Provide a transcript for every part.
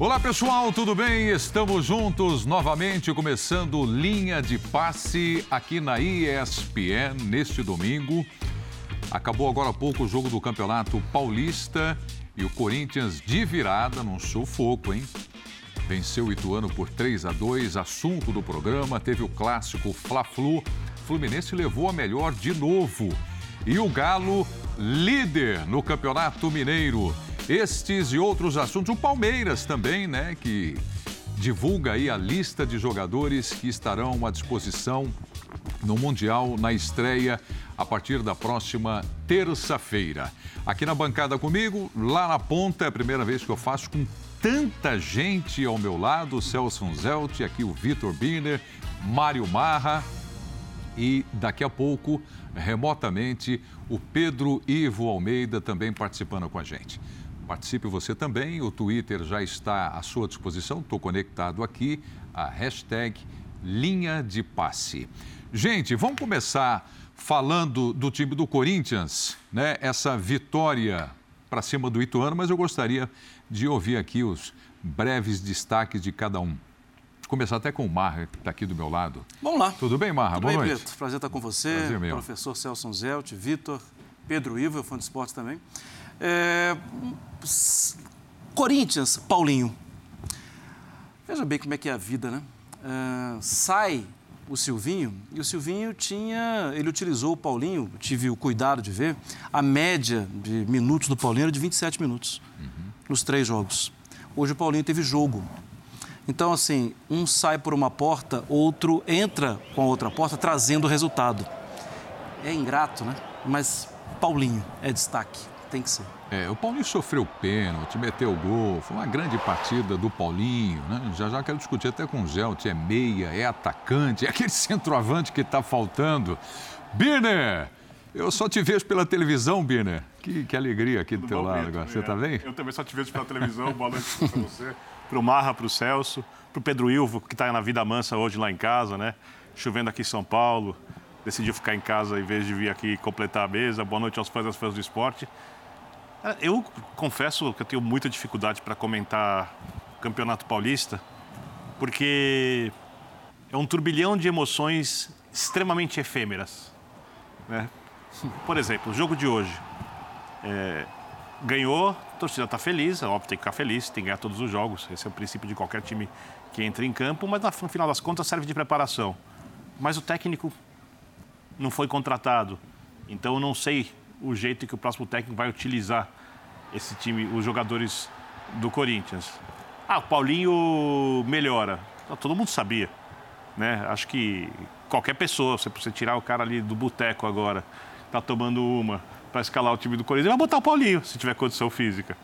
Olá pessoal, tudo bem? Estamos juntos novamente, começando linha de passe aqui na ESPN neste domingo. Acabou agora há pouco o jogo do Campeonato Paulista e o Corinthians de virada num sufoco, hein? Venceu o Ituano por 3 a 2, assunto do programa, teve o clássico Fla-Flu. Fluminense levou a melhor de novo. E o Galo líder no Campeonato Mineiro. Estes e outros assuntos. O Palmeiras também, né, que divulga aí a lista de jogadores que estarão à disposição no Mundial na estreia a partir da próxima terça-feira. Aqui na bancada comigo, lá na ponta, é a primeira vez que eu faço com tanta gente ao meu lado, Celso Zelt, aqui o Vitor Biner, Mário Marra e daqui a pouco, remotamente, o Pedro Ivo Almeida também participando com a gente. Participe você também, o Twitter já está à sua disposição, estou conectado aqui, a hashtag Linha de Passe. Gente, vamos começar falando do time do Corinthians, né? Essa vitória para cima do Ituano, mas eu gostaria de ouvir aqui os breves destaques de cada um. Começar até com o Marra, que está aqui do meu lado. Vamos lá. Tudo bem, Marra? Tudo Boa bem, noite. Preto. Prazer estar com você, Prazer mesmo. professor Celso Zelt, Vitor, Pedro Ivo, fã de esporte também. É, Corinthians, Paulinho. Veja bem como é que é a vida, né? É, sai o Silvinho e o Silvinho tinha, ele utilizou o Paulinho, tive o cuidado de ver, a média de minutos do Paulinho era de 27 minutos nos três jogos. Hoje o Paulinho teve jogo. Então, assim, um sai por uma porta, outro entra com a outra porta, trazendo o resultado. É ingrato, né? Mas Paulinho é destaque, tem que ser. É, o Paulinho sofreu pênalti, meteu gol, foi uma grande partida do Paulinho, né? Já já quero discutir até com o Zelt, é meia, é atacante, é aquele centroavante que está faltando. Birner, eu só te vejo pela televisão, Birner. Que, que alegria aqui do teu lado Brito? agora. Você É, tá bem? Eu também só te vejo pela televisão. Boa noite para você, para o Marra, para o Celso, para o Pedro Ilvo, que está na vida mansa hoje lá em casa, né? Chovendo aqui em São Paulo. Decidiu ficar em casa em vez de vir aqui completar a mesa. Boa noite aos fãs das fãs do esporte. Eu confesso que eu tenho muita dificuldade para comentar Campeonato Paulista, porque é um turbilhão de emoções extremamente efêmeras. Né? Por exemplo, o jogo de hoje. É, ganhou, a torcida está feliz, é óbvio, tem que ficar feliz, tem que ganhar todos os jogos. Esse é o princípio de qualquer time que entra em campo, mas no final das contas serve de preparação. Mas o técnico não foi contratado, então eu não sei o jeito que o próximo técnico vai utilizar esse time, os jogadores do Corinthians. Ah, o Paulinho melhora. Ah, Todo mundo sabia, né? Acho que qualquer pessoa, você tirar o cara ali do boteco agora, tá tomando uma para escalar o time do Corinthians, vai botar o Paulinho, se tiver condição física.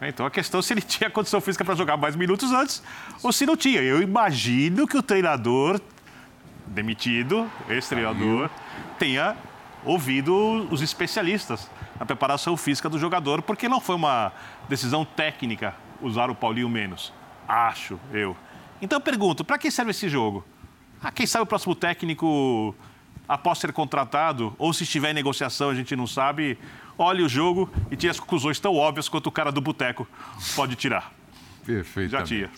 Né? Então a questão é se ele tinha condição física para jogar mais minutos antes ou se não tinha. Eu imagino que o treinador demitido, ex-treinador, tenha ouvido os especialistas na preparação física do jogador, porque não foi uma decisão técnica usar o Paulinho menos. Acho eu. Então eu pergunto, para que serve esse jogo? Ah, quem sabe o próximo técnico, após ser contratado, ou se estiver em negociação, a gente não sabe, olhe o jogo e tire as conclusões tão óbvias quanto o cara do boteco pode tirar. Perfeito. Já tinha.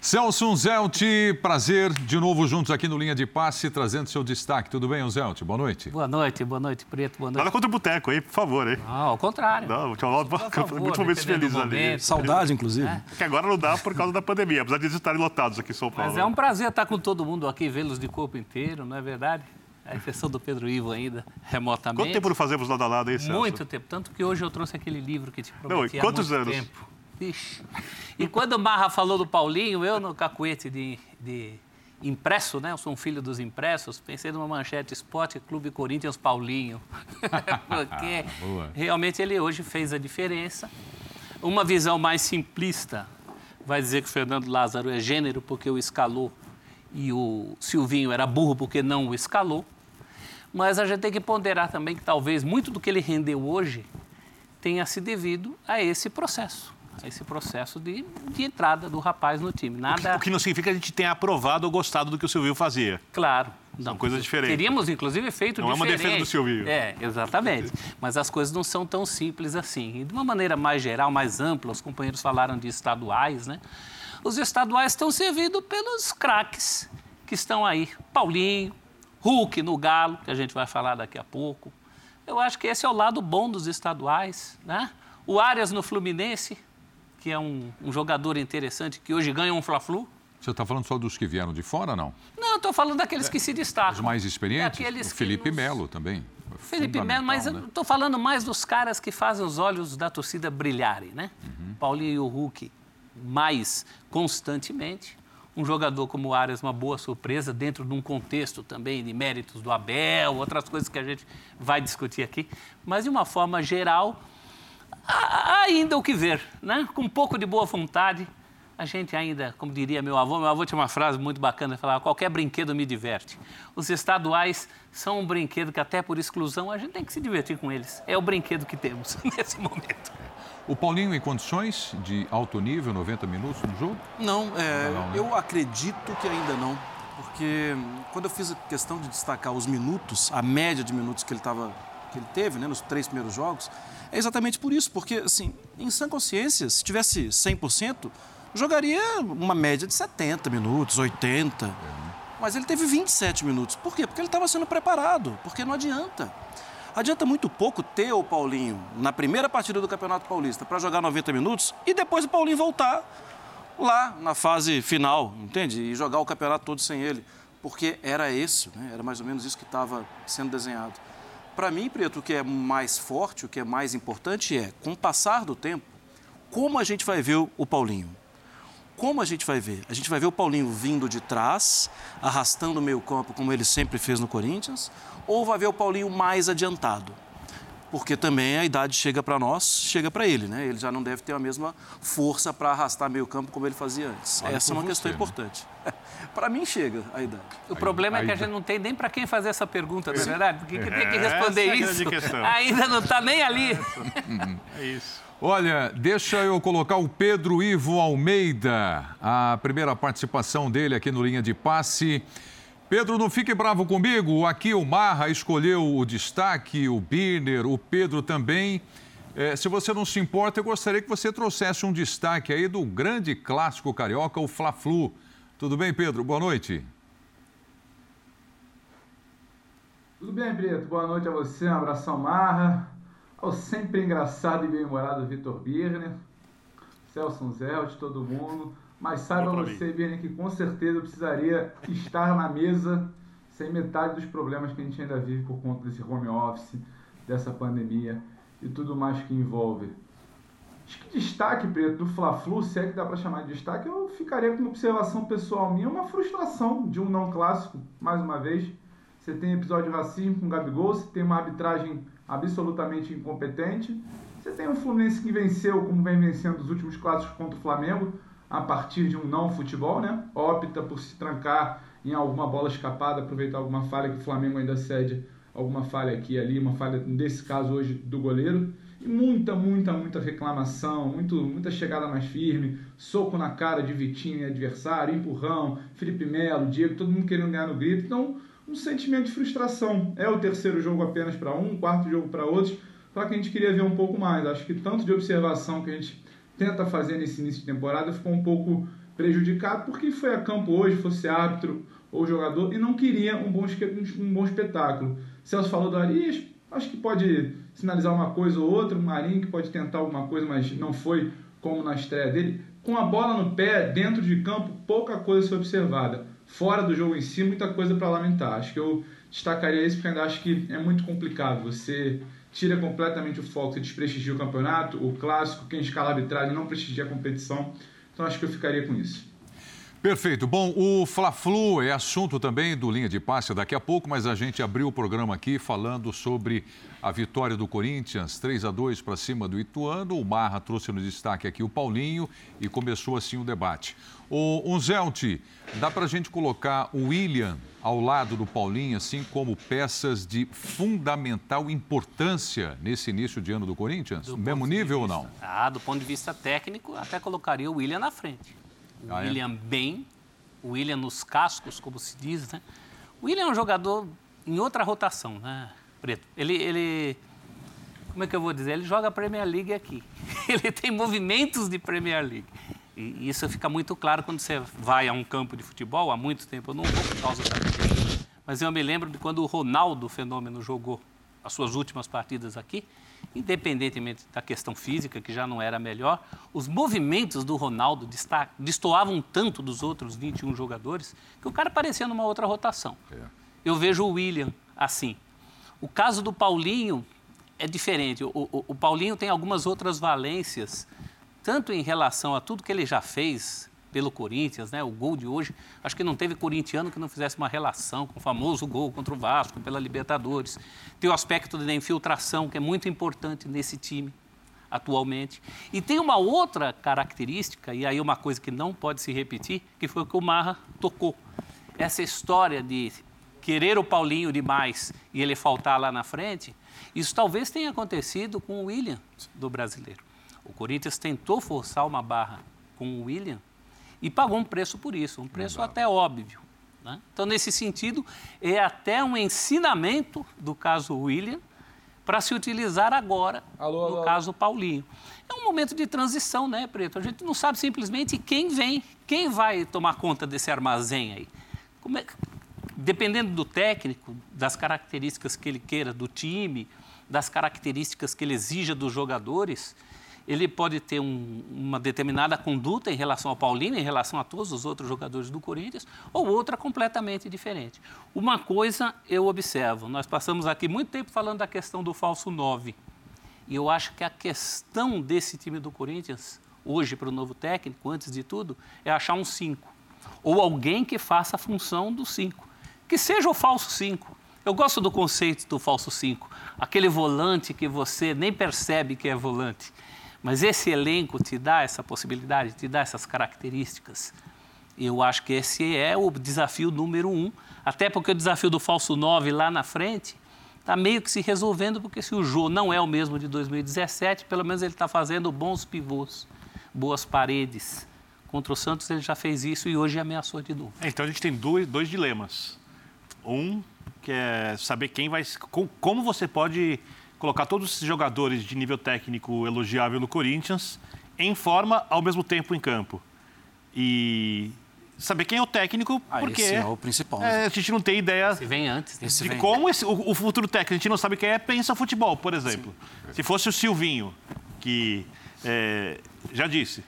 Celso Zelt, prazer de novo juntos aqui no Linha de Passe, trazendo seu destaque. Tudo bem, Zelt? Boa noite. Boa noite, boa noite, Preto, boa Nada noite. contra o boteco, hein? Por favor, hein? Não, ao contrário. Não, tinha muitos momentos felizes ali. momento. Saudade, inclusive. Que agora não dá por causa da pandemia, apesar de eles estarem lotados aqui em São Paulo. Mas é um prazer estar com todo mundo aqui, vê-los de corpo inteiro, não é verdade? A exceção do Pedro Ivo ainda, remotamente. Quanto tempo não fazemos lado a lado, hein, Celso? Muito tempo. Tanto que hoje eu trouxe aquele livro que te prometi e há muito anos? tempo. Ixi. E quando o Marra falou do Paulinho, eu no cacuete de, de impresso, né? Eu sou um filho dos impressos, pensei numa manchete Esporte Clube Corinthians Paulinho. Porque Boa. realmente ele hoje fez a diferença. Uma visão mais simplista vai dizer que o Fernando Lázaro é gênero porque o escalou e o Silvinho era burro porque não o escalou. Mas a gente tem que ponderar também que talvez muito do que ele rendeu hoje tenha se devido a esse processo, esse processo de, de entrada do rapaz no time. Nada, O que não significa que a gente tenha aprovado ou gostado do que o Silvio fazia. claro. Não, coisas diferentes. Teríamos, inclusive, feito Não é uma diferente. defesa do Silvinho. É, exatamente. Mas as coisas não são tão simples assim. E de uma maneira mais geral, mais ampla, os companheiros falaram de estaduais, né? os estaduais estão servidos pelos craques que estão aí. Paulinho, Hulk no Galo, que a gente vai falar daqui a pouco. Eu acho que esse é o lado bom dos estaduais, né? O Arias no Fluminense, que é um, um jogador interessante, que hoje ganha um Fla-Flu. Você está falando só dos que vieram de fora, não? Não, estou falando daqueles que se destacam. Os mais experientes? Daqueles o Felipe nos... Melo também. Felipe Melo, mas né? eu estou falando mais dos caras que fazem os olhos da torcida brilharem, né? Uhum. Paulinho e o Hulk mais constantemente. Um jogador como o Arias, uma boa surpresa, dentro de um contexto também de méritos do Abel, outras coisas que a gente vai discutir aqui. Mas, de uma forma geral, ainda o que ver, né? Com um pouco de boa vontade, a gente ainda, como diria meu avô, meu avô tinha uma frase muito bacana, falava, qualquer brinquedo me diverte. Os estaduais são um brinquedo que até por exclusão a gente tem que se divertir com eles. É o brinquedo que temos nesse momento. O Paulinho em condições de alto nível, 90 minutos no jogo? Não, é, não, né? eu acredito que ainda não. Porque quando eu fiz a questão de destacar os minutos, a média de minutos que ele, tava, que ele teve né, nos três primeiros jogos, é exatamente por isso. Porque, assim, em sã consciência, se tivesse 100%, jogaria uma média de 70 minutos, 80. Mas ele teve 27 minutos. Por quê? Porque ele estava sendo preparado. Porque não adianta. Adianta muito pouco ter o Paulinho na primeira partida do Campeonato Paulista para jogar 90 minutos e depois o Paulinho voltar lá na fase final, entende? E jogar o campeonato todo sem ele. Porque era isso, né? era mais ou menos isso que estava sendo desenhado. Para mim, Preto, o que é mais forte, o que é mais importante é, com o passar do tempo, como a gente vai ver o Paulinho. Como a gente vai ver? A gente vai ver o Paulinho vindo de trás, arrastando o meio campo, como ele sempre fez no Corinthians, ou vai ver o Paulinho mais adiantado? Porque também a idade chega para nós, chega para ele, né? Ele já não deve ter a mesma força para arrastar meio campo como ele fazia antes. Olha essa é uma você, questão né? importante. Para mim chega a idade. O problema aí, é que a gente não tem nem para quem fazer essa pergunta, não é verdade? Porque quem tem que responder é isso ainda não está nem ali. É isso. Olha, deixa eu colocar o Pedro Ivo Almeida, a primeira participação dele aqui no Linha de Passe. Pedro, não fique bravo comigo. Aqui o Marra escolheu o destaque, o Birner, o Pedro também. É, se você não se importa, eu gostaria que você trouxesse um destaque aí do grande clássico carioca, o Fla-Flu. Tudo bem, Pedro? Boa noite. Tudo bem, Preto? Boa noite a você, um abração Marra ao sempre engraçado e bem-humorado Vitor Birner, Celso Zelt, todo mundo. Mas saiba você, Birner, que com certeza eu precisaria estar na mesa sem metade dos problemas que a gente ainda vive por conta desse home office, dessa pandemia e tudo mais que envolve. Acho que destaque, Preto, do Fla-Flu, se é que dá para chamar de destaque, eu ficaria com uma observação pessoal minha, uma frustração de um não clássico, mais uma vez. Você tem episódio de racismo com o Gabigol, você tem uma arbitragem absolutamente incompetente. Você tem um Fluminense que venceu, como vem vencendo os últimos clássicos contra o Flamengo, a partir de um não futebol, né? Opta por se trancar em alguma bola escapada, aproveitar alguma falha que o Flamengo ainda cede, alguma falha aqui e ali, uma falha, nesse caso hoje, do goleiro. E muita, muita, muita reclamação, muito, muita chegada mais firme, soco na cara de Vitinho e adversário, empurrão, Felipe Melo, Diego, todo mundo querendo ganhar no grito. Então, um sentimento de frustração. É o terceiro jogo apenas para um, quarto jogo para outros, só que a gente queria ver um pouco mais. Acho que tanto de observação que a gente tenta fazer nesse início de temporada ficou um pouco prejudicado porque foi a campo hoje, fosse árbitro ou jogador e não queria um bom, um bom espetáculo. Celso falou do Arias, acho que pode sinalizar uma coisa ou outra, o Marinho que pode tentar alguma coisa, mas não foi como na estreia dele. Com a bola no pé, dentro de campo, pouca coisa foi observada fora do jogo em si, muita coisa para lamentar. Acho que eu destacaria isso porque ainda acho que é muito complicado. Você tira completamente o foco, você desprestigia o campeonato, o clássico, quem escala a arbitragem não prestigia a competição. Então acho que eu ficaria com isso. Perfeito. Bom, o Fla-Flu é assunto também do Linha de Passe daqui a pouco, mas a gente abriu o programa aqui falando sobre a vitória do Corinthians, 3 a 2 para cima do Ituano. O Marra trouxe no destaque aqui o Paulinho e começou assim o debate. O Unzelt, dá para a gente colocar o William ao lado do Paulinho, assim como peças de fundamental importância nesse início de ano do Corinthians? Do Mesmo nível vista, ou não? Ah, do ponto de vista técnico, até colocaria o William na frente. O ah, é? William é? bem, o William nos cascos, como se diz, né? O William é um jogador em outra rotação, né, Preto? Ele, ele, como é que eu vou dizer? Ele joga Premier League aqui. Ele tem movimentos de Premier League. E isso fica muito claro quando você vai a um campo de futebol. Há muito tempo eu não vou por causa da mas eu me lembro de quando o Ronaldo Fenômeno jogou as suas últimas partidas aqui, independentemente da questão física, que já não era melhor, os movimentos do Ronaldo destoavam tanto dos outros 21 jogadores que o cara parecia numa outra rotação. É. Eu vejo o William assim. O caso do Paulinho é diferente. O, o, o Paulinho tem algumas outras valências, tanto em relação a tudo que ele já fez pelo Corinthians, né? O gol de hoje, acho que não teve corintiano que não fizesse uma relação com o famoso gol contra o Vasco pela Libertadores. Tem o aspecto da infiltração, que é muito importante nesse time atualmente. E tem uma outra característica, e aí uma coisa que não pode se repetir, que foi o que o Marra tocou. Essa história de querer o Paulinho demais e ele faltar lá na frente, isso talvez tenha acontecido com o William do brasileiro. O Corinthians tentou forçar uma barra com o William e pagou um preço por isso, um preço Exato. até óbvio. Né? Então, nesse sentido, é até um ensinamento do caso William para se utilizar agora alô, no alô. caso Paulinho. É um momento de transição, né, Preto? A gente não sabe simplesmente quem vem, quem vai tomar conta desse armazém aí. É, dependendo do técnico, das características que ele queira do time, das características que ele exija dos jogadores, ele pode ter um, uma determinada conduta em relação ao Paulino, em relação a todos os outros jogadores do Corinthians, ou outra completamente diferente. Uma coisa eu observo, nós passamos aqui muito tempo falando da questão do falso 9. E eu acho que a questão desse time do Corinthians, hoje para o novo técnico, antes de tudo, é achar um 5. Ou alguém que faça a função do 5. Que seja o falso 5. Eu gosto do conceito do falso 5. Aquele volante que você nem percebe que é volante mas esse elenco te dá essa possibilidade, te dá essas características. Eu acho que esse é o desafio número um, até porque o desafio do falso 9 lá na frente está meio que se resolvendo, porque se o Jô não é o mesmo de 2017, pelo menos ele está fazendo bons pivôs, boas paredes. Contra o Santos ele já fez isso e hoje ameaçou de novo. Então a gente tem dois, dois dilemas. Um, que é saber quem vai. Como você pode colocar todos esses jogadores de nível técnico elogiável no Corinthians em forma ao mesmo tempo em campo. E saber quem é o técnico, ah, porque esse é o principal. É, a gente não tem ideia esse vem antes, esse de vem. como esse, o, o, futuro técnico, a gente não sabe quem é, pensa futebol, por exemplo. Sim. Se fosse o Silvinho, que é, já disse,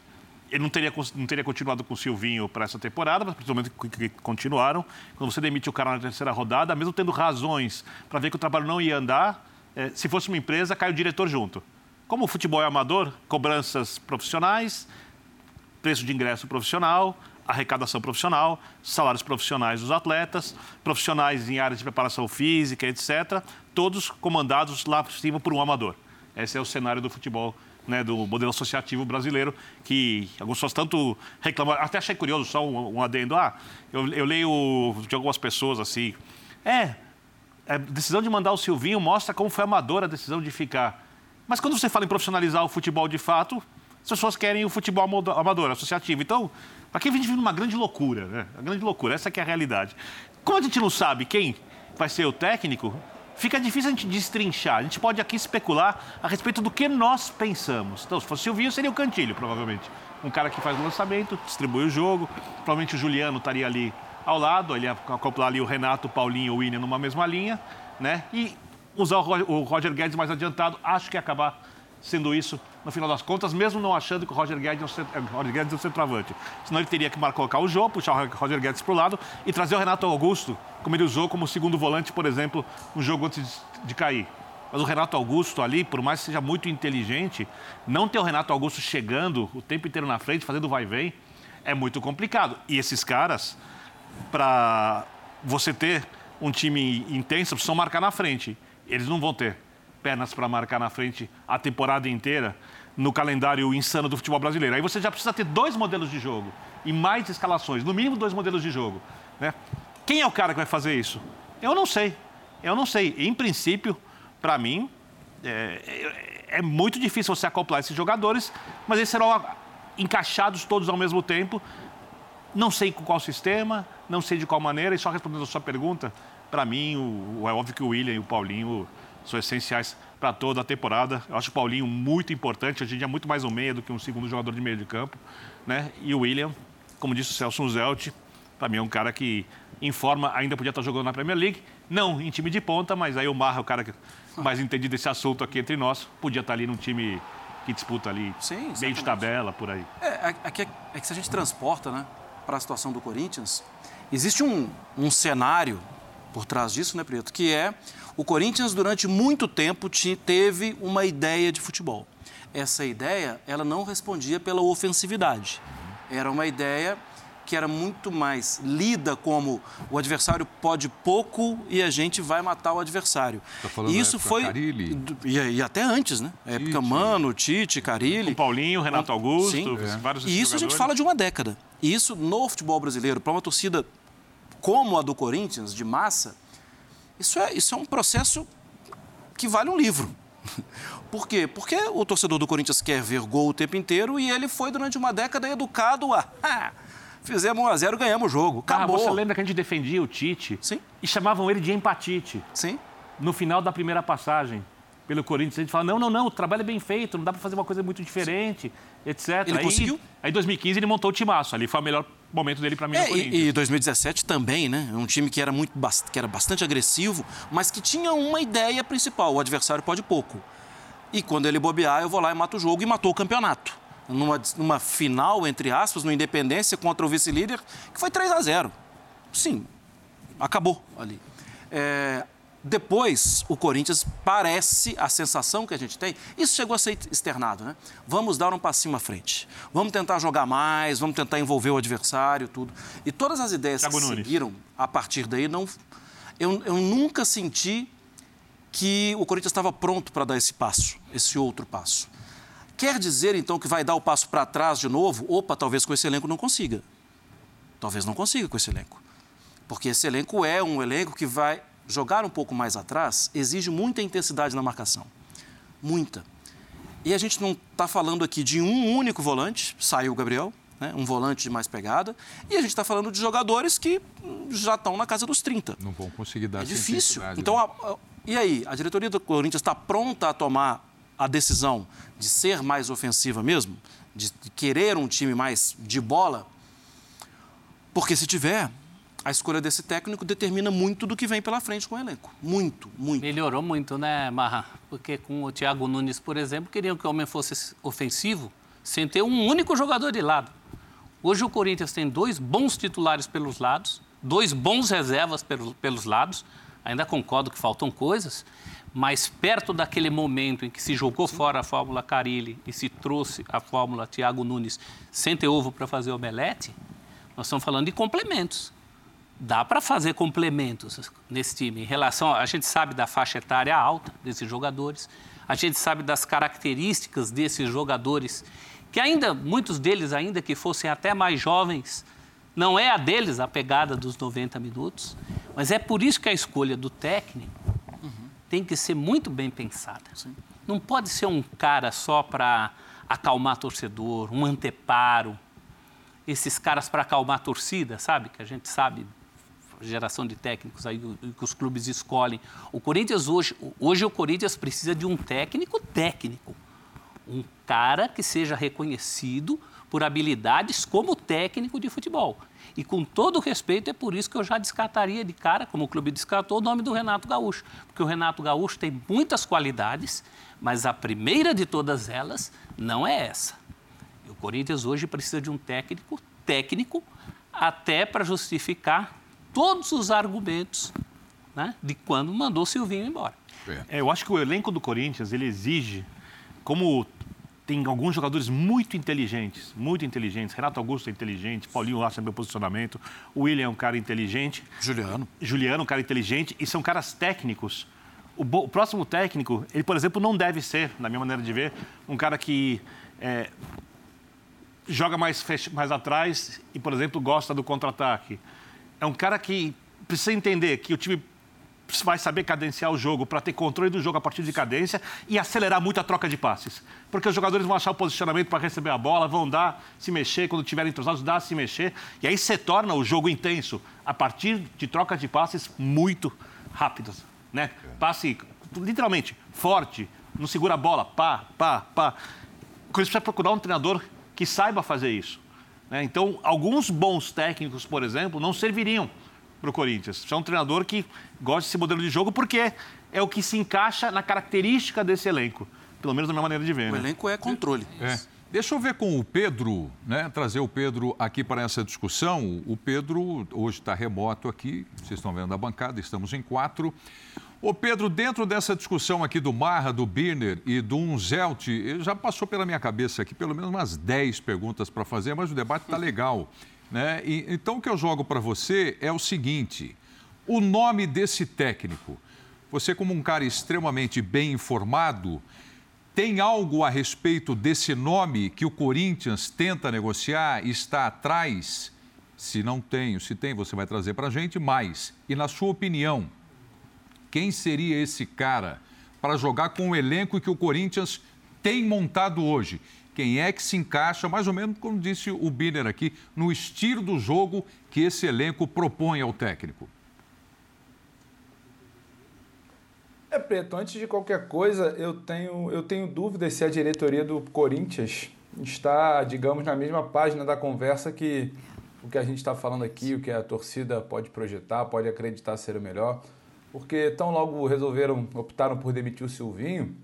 ele não teria, não teria continuado com o Silvinho para essa temporada, mas principalmente que continuaram. Quando você demite o cara na terceira rodada, mesmo tendo razões para ver que o trabalho não ia andar, se fosse uma empresa, cai o diretor junto. Como o futebol é amador, cobranças profissionais, preço de ingresso profissional, arrecadação profissional, salários profissionais dos atletas, profissionais em áreas de preparação física, etc., todos comandados lá por cima por um amador. Esse é o cenário do futebol, né, do modelo associativo brasileiro, que algumas pessoas tanto reclamam. Até achei curioso, só um, um adendo. Ah, eu, eu leio de algumas pessoas assim. É, a decisão de mandar o Silvinho mostra como foi amadora a decisão de ficar. Mas quando você fala em profissionalizar o futebol de fato, as pessoas querem o futebol amador, associativo. Então, aqui a gente vive numa grande loucura, né? Uma grande loucura, essa é a realidade. Como a gente não sabe quem vai ser o técnico, fica difícil a gente destrinchar. A gente pode aqui especular a respeito do que nós pensamos. Então, se fosse o Silvinho, seria o Cantilho, provavelmente. Um cara que faz o lançamento, distribui o jogo. Provavelmente o Juliano estaria ali ao lado, ele acoplar ali o Renato, o Paulinho o William numa mesma linha, né? E usar o Roger Guedes mais adiantado, acho que ia acabar sendo isso no final das contas, mesmo não achando que o Roger Guedes é o, Roger Guedes é o centroavante. Senão ele teria que colocar o Jô, puxar o Roger Guedes para o lado e trazer o Renato Augusto, como ele usou como segundo volante, por exemplo, no jogo antes de cair. Mas o Renato Augusto ali, por mais que seja muito inteligente, não ter o Renato Augusto chegando o tempo inteiro na frente, fazendo vai e vem, é muito complicado. E esses caras, para você ter um time intenso, precisam marcar na frente. Eles não vão ter pernas para marcar na frente a temporada inteira no calendário insano do futebol brasileiro. Aí você já precisa ter dois modelos de jogo e mais escalações, no mínimo dois modelos de jogo. Né? Quem é o cara que vai fazer isso? Eu não sei. Eu não sei. Em princípio, para mim, é, é, é, muito difícil você acoplar esses jogadores, mas eles serão encaixados todos ao mesmo tempo não sei com qual sistema, não sei de qual maneira, e só respondendo a sua pergunta, para mim, o, é óbvio que o William e o Paulinho são essenciais para toda a temporada. Eu acho o Paulinho muito importante, a gente é muito mais um meia do que um segundo jogador de meio de campo. Né? E o William, como disse o Celso Zelt, para mim é um cara que em forma ainda podia estar jogando na Premier League. Não em time de ponta, mas aí o Marra, o cara mais entendido desse assunto aqui entre nós, podia estar ali num time que disputa ali Sim, meio de tabela, por aí. É, aqui é, é, que se a gente transporta né, para a situação do Corinthians, existe um, um cenário por trás disso, né, Preto, que é o Corinthians durante muito tempo teve uma ideia de futebol. Essa ideia, ela não respondia pela ofensividade. Era uma ideia que era muito mais lida como o adversário pode pouco e a gente vai matar o adversário. Tá falando e isso foi e, e, até antes, né? A época Mano, Tite, Carilli, o Paulinho, Renato Augusto, Sim. É. vários E isso jogadores. a gente fala de uma década. E isso no futebol brasileiro, para uma torcida como a do Corinthians, de massa, isso é, isso é um processo que vale um livro. Por quê? Porque o torcedor do Corinthians quer ver gol o tempo inteiro e ele foi durante uma década educado a. Ah, fizemos 1 a 0 ganhamos o jogo. Ah, Acabou. Ah, você lembra que a gente defendia o Tite? Sim. E chamavam ele de empatite. Sim. No final da primeira passagem pelo Corinthians, a gente fala: não, não, não, o trabalho é bem feito, não dá para fazer uma coisa muito diferente, Sim. etc. Ele aí, conseguiu? Aí em 2015 ele montou o timaço, ali foi a melhor momento dele para mim é, no Corinthians. E, 2017 também, né? Um time que era, muito, que era bastante agressivo, mas que tinha uma ideia principal: o adversário pode pouco. E quando ele bobear, eu vou lá e mato o jogo e matou o campeonato. Numa, numa final, entre aspas, no Independência contra o vice-líder, que foi 3 a 0 Sim, acabou ali. É, depois, o Corinthians parece, a sensação que a gente tem, isso chegou a ser externado, né? Vamos dar um passinho à frente. Vamos tentar jogar mais, vamos tentar envolver o adversário, tudo. E todas as ideias Thiago que Nunes. seguiram a partir daí, não, eu, eu nunca senti que o Corinthians estava pronto para dar esse passo, esse outro passo. Quer dizer, então, que vai dar o passo para trás de novo? Opa, talvez com esse elenco não consiga. Talvez não consiga com esse elenco. Porque esse elenco é um elenco que vai jogar um pouco mais atrás exige muita intensidade na marcação. Muita. E a gente não está falando aqui de um único volante, saiu o Gabriel, né, um volante de mais pegada, e a gente está falando de jogadores que já estão na casa dos 30. Não vão conseguir dar É difícil. Então, né? a, a, e aí, a diretoria do Corinthians está pronta a tomar a decisão de ser mais ofensiva mesmo? De querer um time mais de bola? Porque se tiver, a escolha desse técnico determina muito do que vem pela frente com o elenco. Muito, muito. Melhorou muito, né, Marra? Porque com o Thiago Nunes, por exemplo, queriam que o homem fosse ofensivo sem ter um único jogador de lado. Hoje o Corinthians tem dois bons titulares pelos lados, dois bons reservas pelos, pelos lados. Ainda concordo que faltam coisas, mas perto daquele momento em que se jogou Sim. fora a fórmula Carilli e se trouxe a fórmula Thiago Nunes sem ter ovo para fazer omelete, nós estamos falando de complementos dá para fazer complementos nesse time. Em relação, a, gente sabe da faixa etária alta desses jogadores, a gente sabe das características desses jogadores, que ainda, muitos deles ainda que fossem até mais jovens, não é a deles a pegada dos 90 minutos, mas é por isso que a escolha do técnico uhum. tem que ser muito bem pensada. Sim. Não pode ser um cara só para acalmar torcedor, um anteparo, esses caras para acalmar a torcida, sabe? Que a gente sabe geração de técnicos aí que os clubes escolhem. O Corinthians hoje, hoje o Corinthians precisa de um técnico técnico, um cara que seja reconhecido por habilidades como técnico de futebol. E com todo respeito, é por isso que eu já descartaria de cara, como o clube descartou, o nome do Renato Gaúcho. Porque o Renato Gaúcho tem muitas qualidades, mas a primeira de todas elas não é essa. E o Corinthians hoje precisa de um técnico técnico até para justificar todos os argumentos né, de quando mandou o Silvinho embora. É, eu acho que o elenco do Corinthians ele exige, como tem alguns jogadores muito inteligentes, muito inteligentes. Renato Augusto é inteligente, Paulinho acha meu posicionamento, o William é um cara inteligente. Juliano. Juliano, um cara inteligente, e são caras técnicos. O, o próximo técnico, ele, por exemplo, não deve ser, na minha maneira de ver, um cara que é, joga mais, mais atrás e, por exemplo, gosta do contra-ataque é um cara que precisa entender que o time vai saber cadenciar o jogo para ter controle do jogo a partir de cadência e acelerar muito a troca de passes. Porque os jogadores vão achar o posicionamento para receber a bola, vão dar, se mexer, quando tiverem entrosados, dar, se mexer. E aí você torna o jogo intenso a partir de troca de passes muito rápidas. Né? Passe literalmente, forte, não segura a bola, pá, pá, pá. O Corinthians precisa procurar um treinador que saiba fazer isso. Né? Então, alguns bons técnicos, por exemplo, não serviriam para o Corinthians. Precisa um treinador que gosta desse modelo de jogo, porque é o que se encaixa na característica desse elenco. Pelo menos na minha maneira de ver. O né? elenco é controle. É. Deixa eu ver com o Pedro, né? Trazer o Pedro aqui para essa discussão. O Pedro hoje está remoto aqui, vocês estão vendo a bancada, estamos em quatro. Ô Pedro, dentro dessa discussão aqui do Marra, do Birner e do Unzelt, já passou pela minha cabeça aqui pelo menos umas 10 perguntas para fazer, mas o debate está legal. Né? E, então o que eu jogo para você é o seguinte: o nome desse técnico. Você, como um cara extremamente bem informado, tem algo a respeito desse nome que o Corinthians tenta negociar e está atrás? Se não tem, se tem, você vai trazer para a gente mais. E na sua opinião, quem seria esse cara para jogar com o elenco que o Corinthians tem montado hoje? Quem é que se encaixa, mais ou menos como disse o Biner aqui, no estilo do jogo que esse elenco propõe ao técnico? É, Preto, antes de qualquer coisa, eu tenho, eu tenho dúvidas se a diretoria do Corinthians está, digamos, na mesma página da conversa que o que a gente está falando aqui, o que a torcida pode projetar, pode acreditar ser o melhor. Porque tão logo resolveram, optaram por demitir o Silvinho,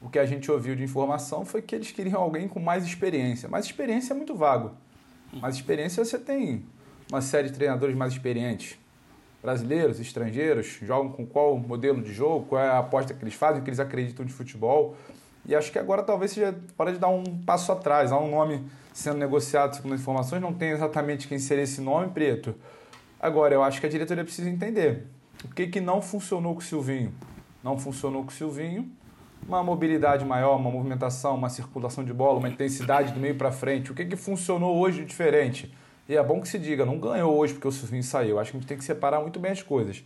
o que a gente ouviu de informação foi que eles queriam alguém com mais experiência. Mas experiência é muito vago. Mais experiência você tem uma série de treinadores mais experientes brasileiros, estrangeiros, jogam com qual modelo de jogo, qual é a aposta que eles fazem, o que eles acreditam de futebol. E acho que agora talvez seja hora de dar um passo atrás. Há um nome sendo negociado, segundo informações, não tem exatamente quem seria esse nome, Preto. Agora, eu acho que a diretoria precisa entender o que, que não funcionou com o Silvinho. Não funcionou com o Silvinho, uma mobilidade maior, uma movimentação, uma circulação de bola, uma intensidade do meio para frente. O que, que funcionou hoje diferente? E é bom que se diga, não ganhou hoje porque o Silvinho saiu. Acho que a gente tem que separar muito bem as coisas.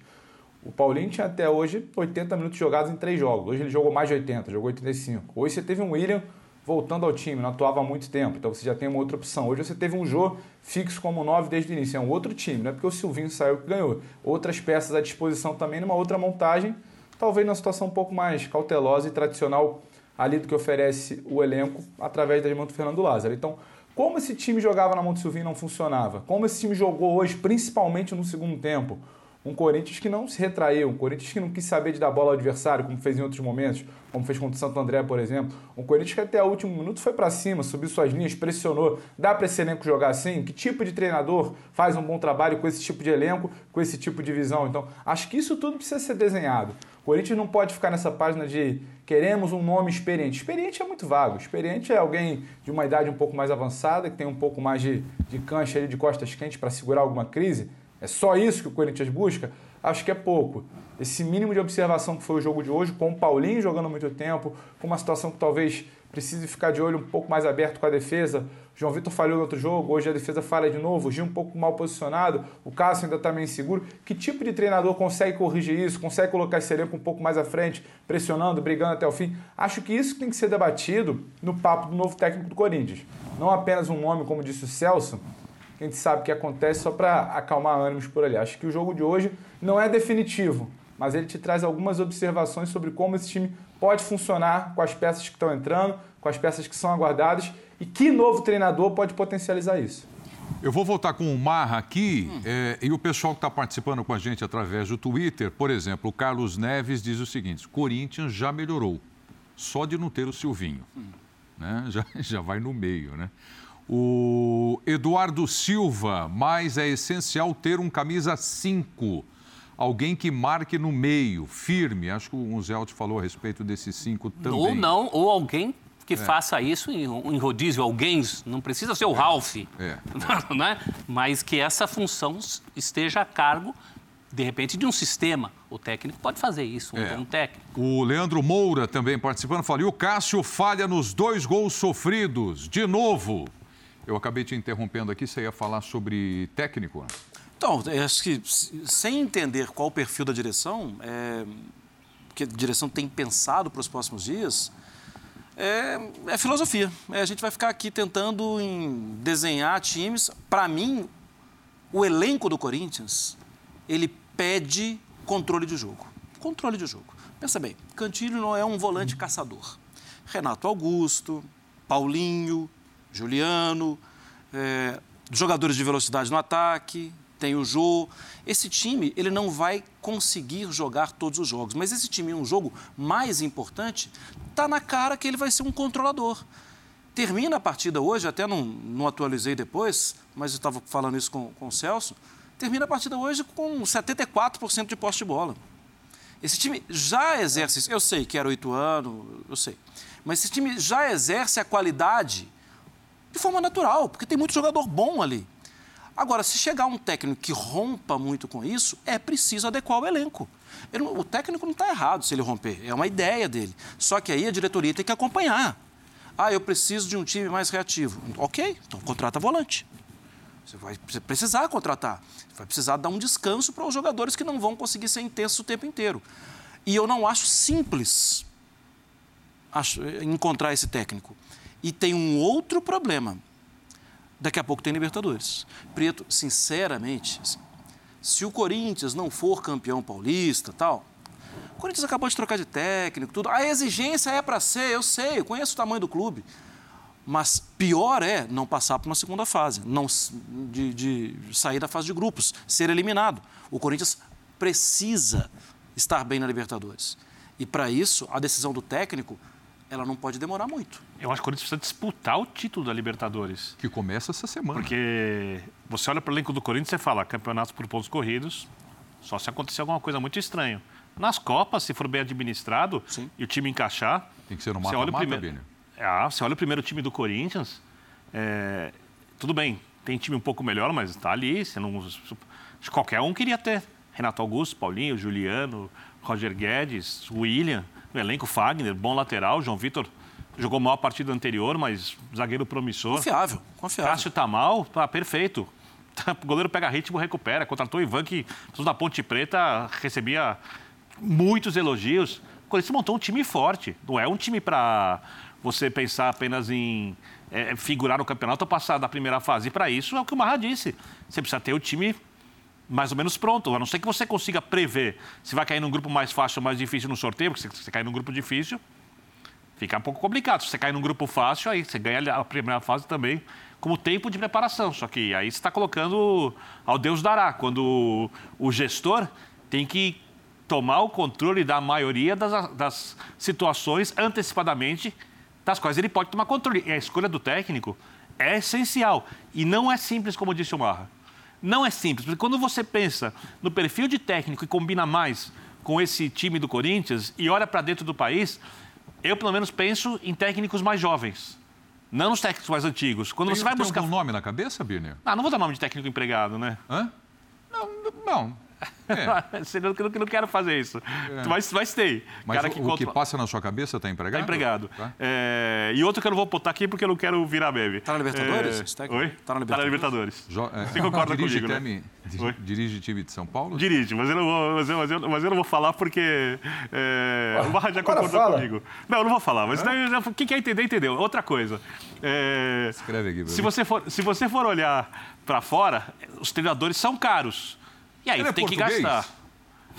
O Paulinho tinha até hoje 80 minutos jogados em três jogos. Hoje ele jogou mais de 80, jogou 85. Hoje você teve um William voltando ao time, não atuava há muito tempo, então você já tem uma outra opção. Hoje você teve um Jô fixo como 9 desde o início, é um outro time, não é porque o Silvinho saiu que ganhou. Outras peças à disposição também numa outra montagem, talvez numa situação um pouco mais cautelosa e tradicional ali do que oferece o elenco através da mão do Fernando Lázaro. Então, como esse time jogava na mão do Silvinho não funcionava? Como esse time jogou hoje, principalmente no segundo tempo? Um Corinthians que não se retraiu, um Corinthians que não quis saber de dar bola ao adversário, como fez em outros momentos, como fez contra o Santo André, por exemplo. Um Corinthians que até o último minuto foi para cima, subiu suas linhas, pressionou. Dá para esse elenco jogar assim? Que tipo de treinador faz um bom trabalho com esse tipo de elenco, com esse tipo de visão? Então, acho que isso tudo precisa ser desenhado. O Corinthians não pode ficar nessa página de queremos um nome experiente. Experiente é muito vago. Experiente é alguém de uma idade um pouco mais avançada, que tem um pouco mais de, de cancha ali, de costas quentes para segurar alguma crise. É só isso que o Corinthians busca? Acho que é pouco. Esse mínimo de observação que foi o jogo de hoje, com o Paulinho jogando muito tempo, com uma situação que talvez precise ficar de olho um pouco mais aberto com a defesa. João Vitor falhou no outro jogo, hoje a defesa falha de novo, o Gil um pouco mal posicionado, o Cássio ainda está meio inseguro. Que tipo de treinador consegue corrigir isso, consegue colocar esse elenco um pouco mais à frente, pressionando, brigando até o fim? Acho que isso tem que ser debatido no papo do novo técnico do Corinthians. Não apenas um nome, como disse o Celso, a gente sabe que acontece só para acalmar ânimos por ali. Acho que o jogo de hoje não é definitivo, mas ele te traz algumas observações sobre como esse time pode funcionar com as peças que estão entrando, com as peças que são aguardadas e que novo treinador pode potencializar isso. Eu vou voltar com o Marra aqui hum. é, e o pessoal que está participando com a gente através do Twitter, por exemplo, o Carlos Neves diz o seguinte: Corinthians já melhorou, só de não ter o Silvinho. Hum. Né? Já, já vai no meio, né? O Eduardo Silva, mas é essencial ter um camisa 5. Alguém que marque no meio, firme. Acho que o Zelt falou a respeito desses cinco também. Ou não, ou alguém que é. faça isso em, em, rodízio, alguém, não precisa ser o Ralph, é. né? mas que essa função esteja a cargo de repente, de um sistema. O técnico pode fazer isso, um é. bom técnico. O Leandro Moura também participando, falou, e o Cássio falha nos dois gols sofridos, de novo. Eu acabei te interrompendo aqui, você ia falar sobre técnico? Então, acho que sem entender qual o perfil da direção, é, que a direção tem pensado para os próximos dias, é, é filosofia. É, a gente vai ficar aqui tentando desenhar times. Para mim, o elenco do Corinthians, ele pede controle de jogo. Controle de jogo. Pensa bem, Cantilho não é um volante caçador. Renato Augusto, Paulinho, Juliano, é, jogadores de velocidade no ataque, tem o Jô. Esse time, ele não vai conseguir jogar todos os jogos, mas esse time, um jogo mais importante, está na cara que ele vai ser um controlador. Termina a partida hoje, até não, não atualizei depois, mas eu estava falando isso com, com o Celso, termina a partida hoje com 74% de posse de bola. Esse time já exerce, eu sei que era oito anos, eu sei, mas esse time já exerce a qualidade de forma natural, porque tem muito jogador bom ali. Agora, se chegar um técnico que rompa muito com isso, é preciso adequar o elenco. Ele, o técnico não está errado se ele romper, é uma ideia dele. Só que aí a diretoria tem que acompanhar. Ah, eu preciso de um time mais reativo. Ok, então contrata volante. Você vai precisar contratar. Vai precisar dar um descanso para os jogadores que não vão conseguir ser intensos o tempo inteiro. E eu não acho simples encontrar esse técnico. E tem um outro problema. Daqui a pouco tem Libertadores. Preto, sinceramente, assim, se o Corinthians não for campeão paulista tal, o Corinthians acabou de trocar de técnico, tudo. A exigência é para ser, eu sei, eu conheço o tamanho do clube. Mas pior é não passar para uma segunda fase, não de, de sair da fase de grupos, ser eliminado. O Corinthians precisa estar bem na Libertadores. E para isso, a decisão do técnico ela não pode demorar muito. Eu acho que o Corinthians precisa disputar o título da Libertadores. Que começa essa semana. Porque você olha para o elenco do Corinthians e fala campeonatos por pontos corridos, só se acontecer alguma coisa muito estranha. Nas Copas, se for bem administrado Sim. e o time encaixar... Tem que ser no você olha o mata-mata, primeiro- Bini. Ah, você olha o primeiro time do Corinthians, é, tudo bem, tem time um pouco melhor, mas está ali. Você não, qualquer um queria ter. Renato Augusto, Paulinho, Juliano, Roger Guedes, William, o elenco Fagner, bom lateral, João Vitor jogou mal a partida anterior, mas zagueiro promissor. Confiável, confiável. Cássio tá mal, tá perfeito. O goleiro pega ritmo, recupera. Contratou o Ivan, que da Ponte Preta recebia muitos elogios. O Corinthians montou um time forte. Não é um time para você pensar apenas em é, figurar no campeonato ou passar da primeira fase. E para isso é o que o Marra disse. Você precisa ter o time mais ou menos pronto. A não ser que você consiga prever se vai cair num grupo mais fácil ou mais difícil no sorteio, porque se você cair num grupo difícil, fica um pouco complicado. Se você cair num grupo fácil, aí você ganha a primeira fase também como tempo de preparação. Só que aí você está colocando ao Deus dará, quando o gestor tem que tomar o controle da maioria das, das situações antecipadamente, das quais ele pode tomar controle. E a escolha do técnico é essencial. E não é simples, como disse o Marra. Não é simples, porque quando você pensa no perfil de técnico e combina mais com esse time do Corinthians e olha para dentro do país, eu pelo menos penso em técnicos mais jovens, não nos técnicos mais antigos. Quando Tem, você vai tem buscar. algum nome na cabeça, Birner? Ah, não vou dar nome de técnico empregado, né? Hã? Não, não. É. Você não, eu não quero fazer isso. Mas, mas tem. Mas Cara o, que o contra- que passa na sua cabeça está empregado? Tá empregado. Tá. É, E outro que eu não vou botar aqui porque eu não quero virar meme. Tá na Libertadores, É, técnico? Oi? Tá na Tá na Libertadores? Libertadores. Jo- é, Você concorda dirige comigo, né? time, Oi? Dirige time de São Paulo? Dirige, mas eu não vou, mas eu, mas eu, mas eu não vou falar porque é, o Barra já concordou comigo. Não, eu não vou falar, mas daí já- quem quer entender, entendeu. Outra coisa. é, Escreve aqui se, você for, se você for olhar para fora, os treinadores são caros. E aí Ele é tem que português? gastar.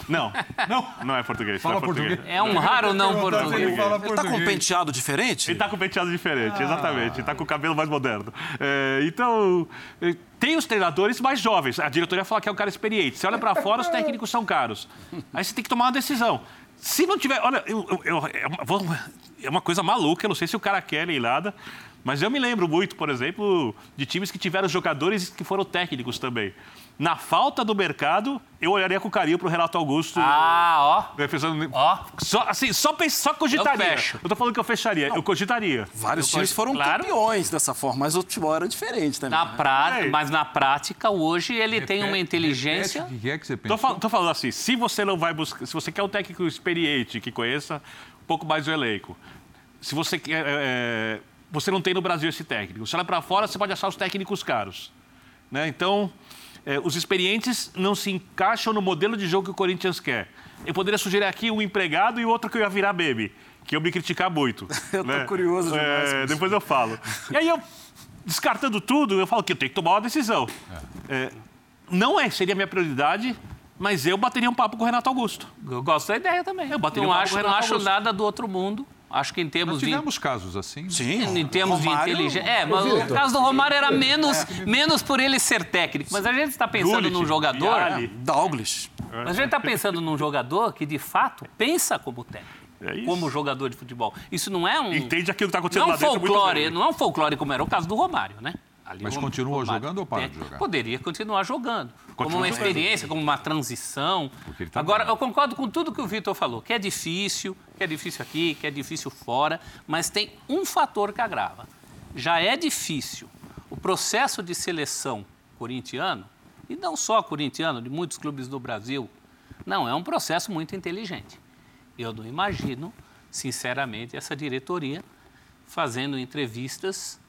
Não, não, não é português. Fala não é português. português. É um raro não português. Ele fala Ele tá com um português. penteado diferente? Ele tá com penteado diferente, exatamente. Ele tá com o cabelo mais moderno. É, então, eh, tem os treinadores mais jovens. A diretoria fala que é um cara experiente. Você olha para fora, os técnicos são caros. Aí você tem que tomar uma decisão. Se não tiver. Olha, eu- eu- eu- é, uma, é uma coisa maluca, eu não sei se o cara quer leilada, mas eu me lembro muito, por exemplo, de times que tiveram jogadores que foram técnicos também. Na falta do mercado, eu olharia com carinho pro Renato Augusto. Ah, ó. Pensando, Ó. Só, assim, só, pens- só cogitaria. Eu fecho. Eu tô falando que eu fecharia, eu cogitaria. Vários Eu times foram claro. campeões dessa forma, mas o futebol era diferente também. Na né? prática, mas na prática, hoje, ele tem uma Repete- inteligência. repete O que é que você Tô, pensa? fal- tô falando assim, se você não vai buscar, se você quer um técnico experiente que conheça um pouco mais o elenco, se você quer, é, você não tem no Brasil esse técnico. Se olha para fora, você pode achar os técnicos caros, né? Então, é, os experientes não se encaixam no modelo de jogo que o Corinthians quer. Eu poderia sugerir aqui um empregado e outro que eu ia virar meme, que eu me criticar muito. Eu tô né? curioso demais É, depois eu falo. E aí eu descartando tudo, eu falo que eu tenho que tomar uma decisão. É, não é, seria minha prioridade Mas eu bateria um papo com o Renato Augusto. Eu gosto da ideia também. Eu bateria não um papo acho, com o não Renato acho Augusto. nada do outro mundo. Acho que em termos Nós de tivemos casos assim. Sim, em termos Romário- de inteligência. É, mas o caso do Romário era menos, menos por ele ser técnico. Mas a gente está pensando Gullit, num jogador. Vialli. Douglas. Mas a gente está pensando num jogador que, de fato, pensa como técnico. É. Como jogador de futebol. Isso não é um. Entende aquilo que está acontecendo não é lá dentro muito folclore, bem. não é um folclore como era o caso do Romário, né? Ali Mas continua jogando ou para de jogar? Poderia continuar jogando. como Continua uma jogando. experiência, como uma transição. Tá Agora, bem. eu concordo com tudo que o Vitor falou, que é difícil, que é difícil aqui, que é difícil fora, mas tem um fator que agrava. Já é difícil o processo de seleção corintiano, e não só corintiano, de muitos clubes do Brasil, não, é um processo muito inteligente. Eu não imagino, sinceramente, essa diretoria fazendo entrevistas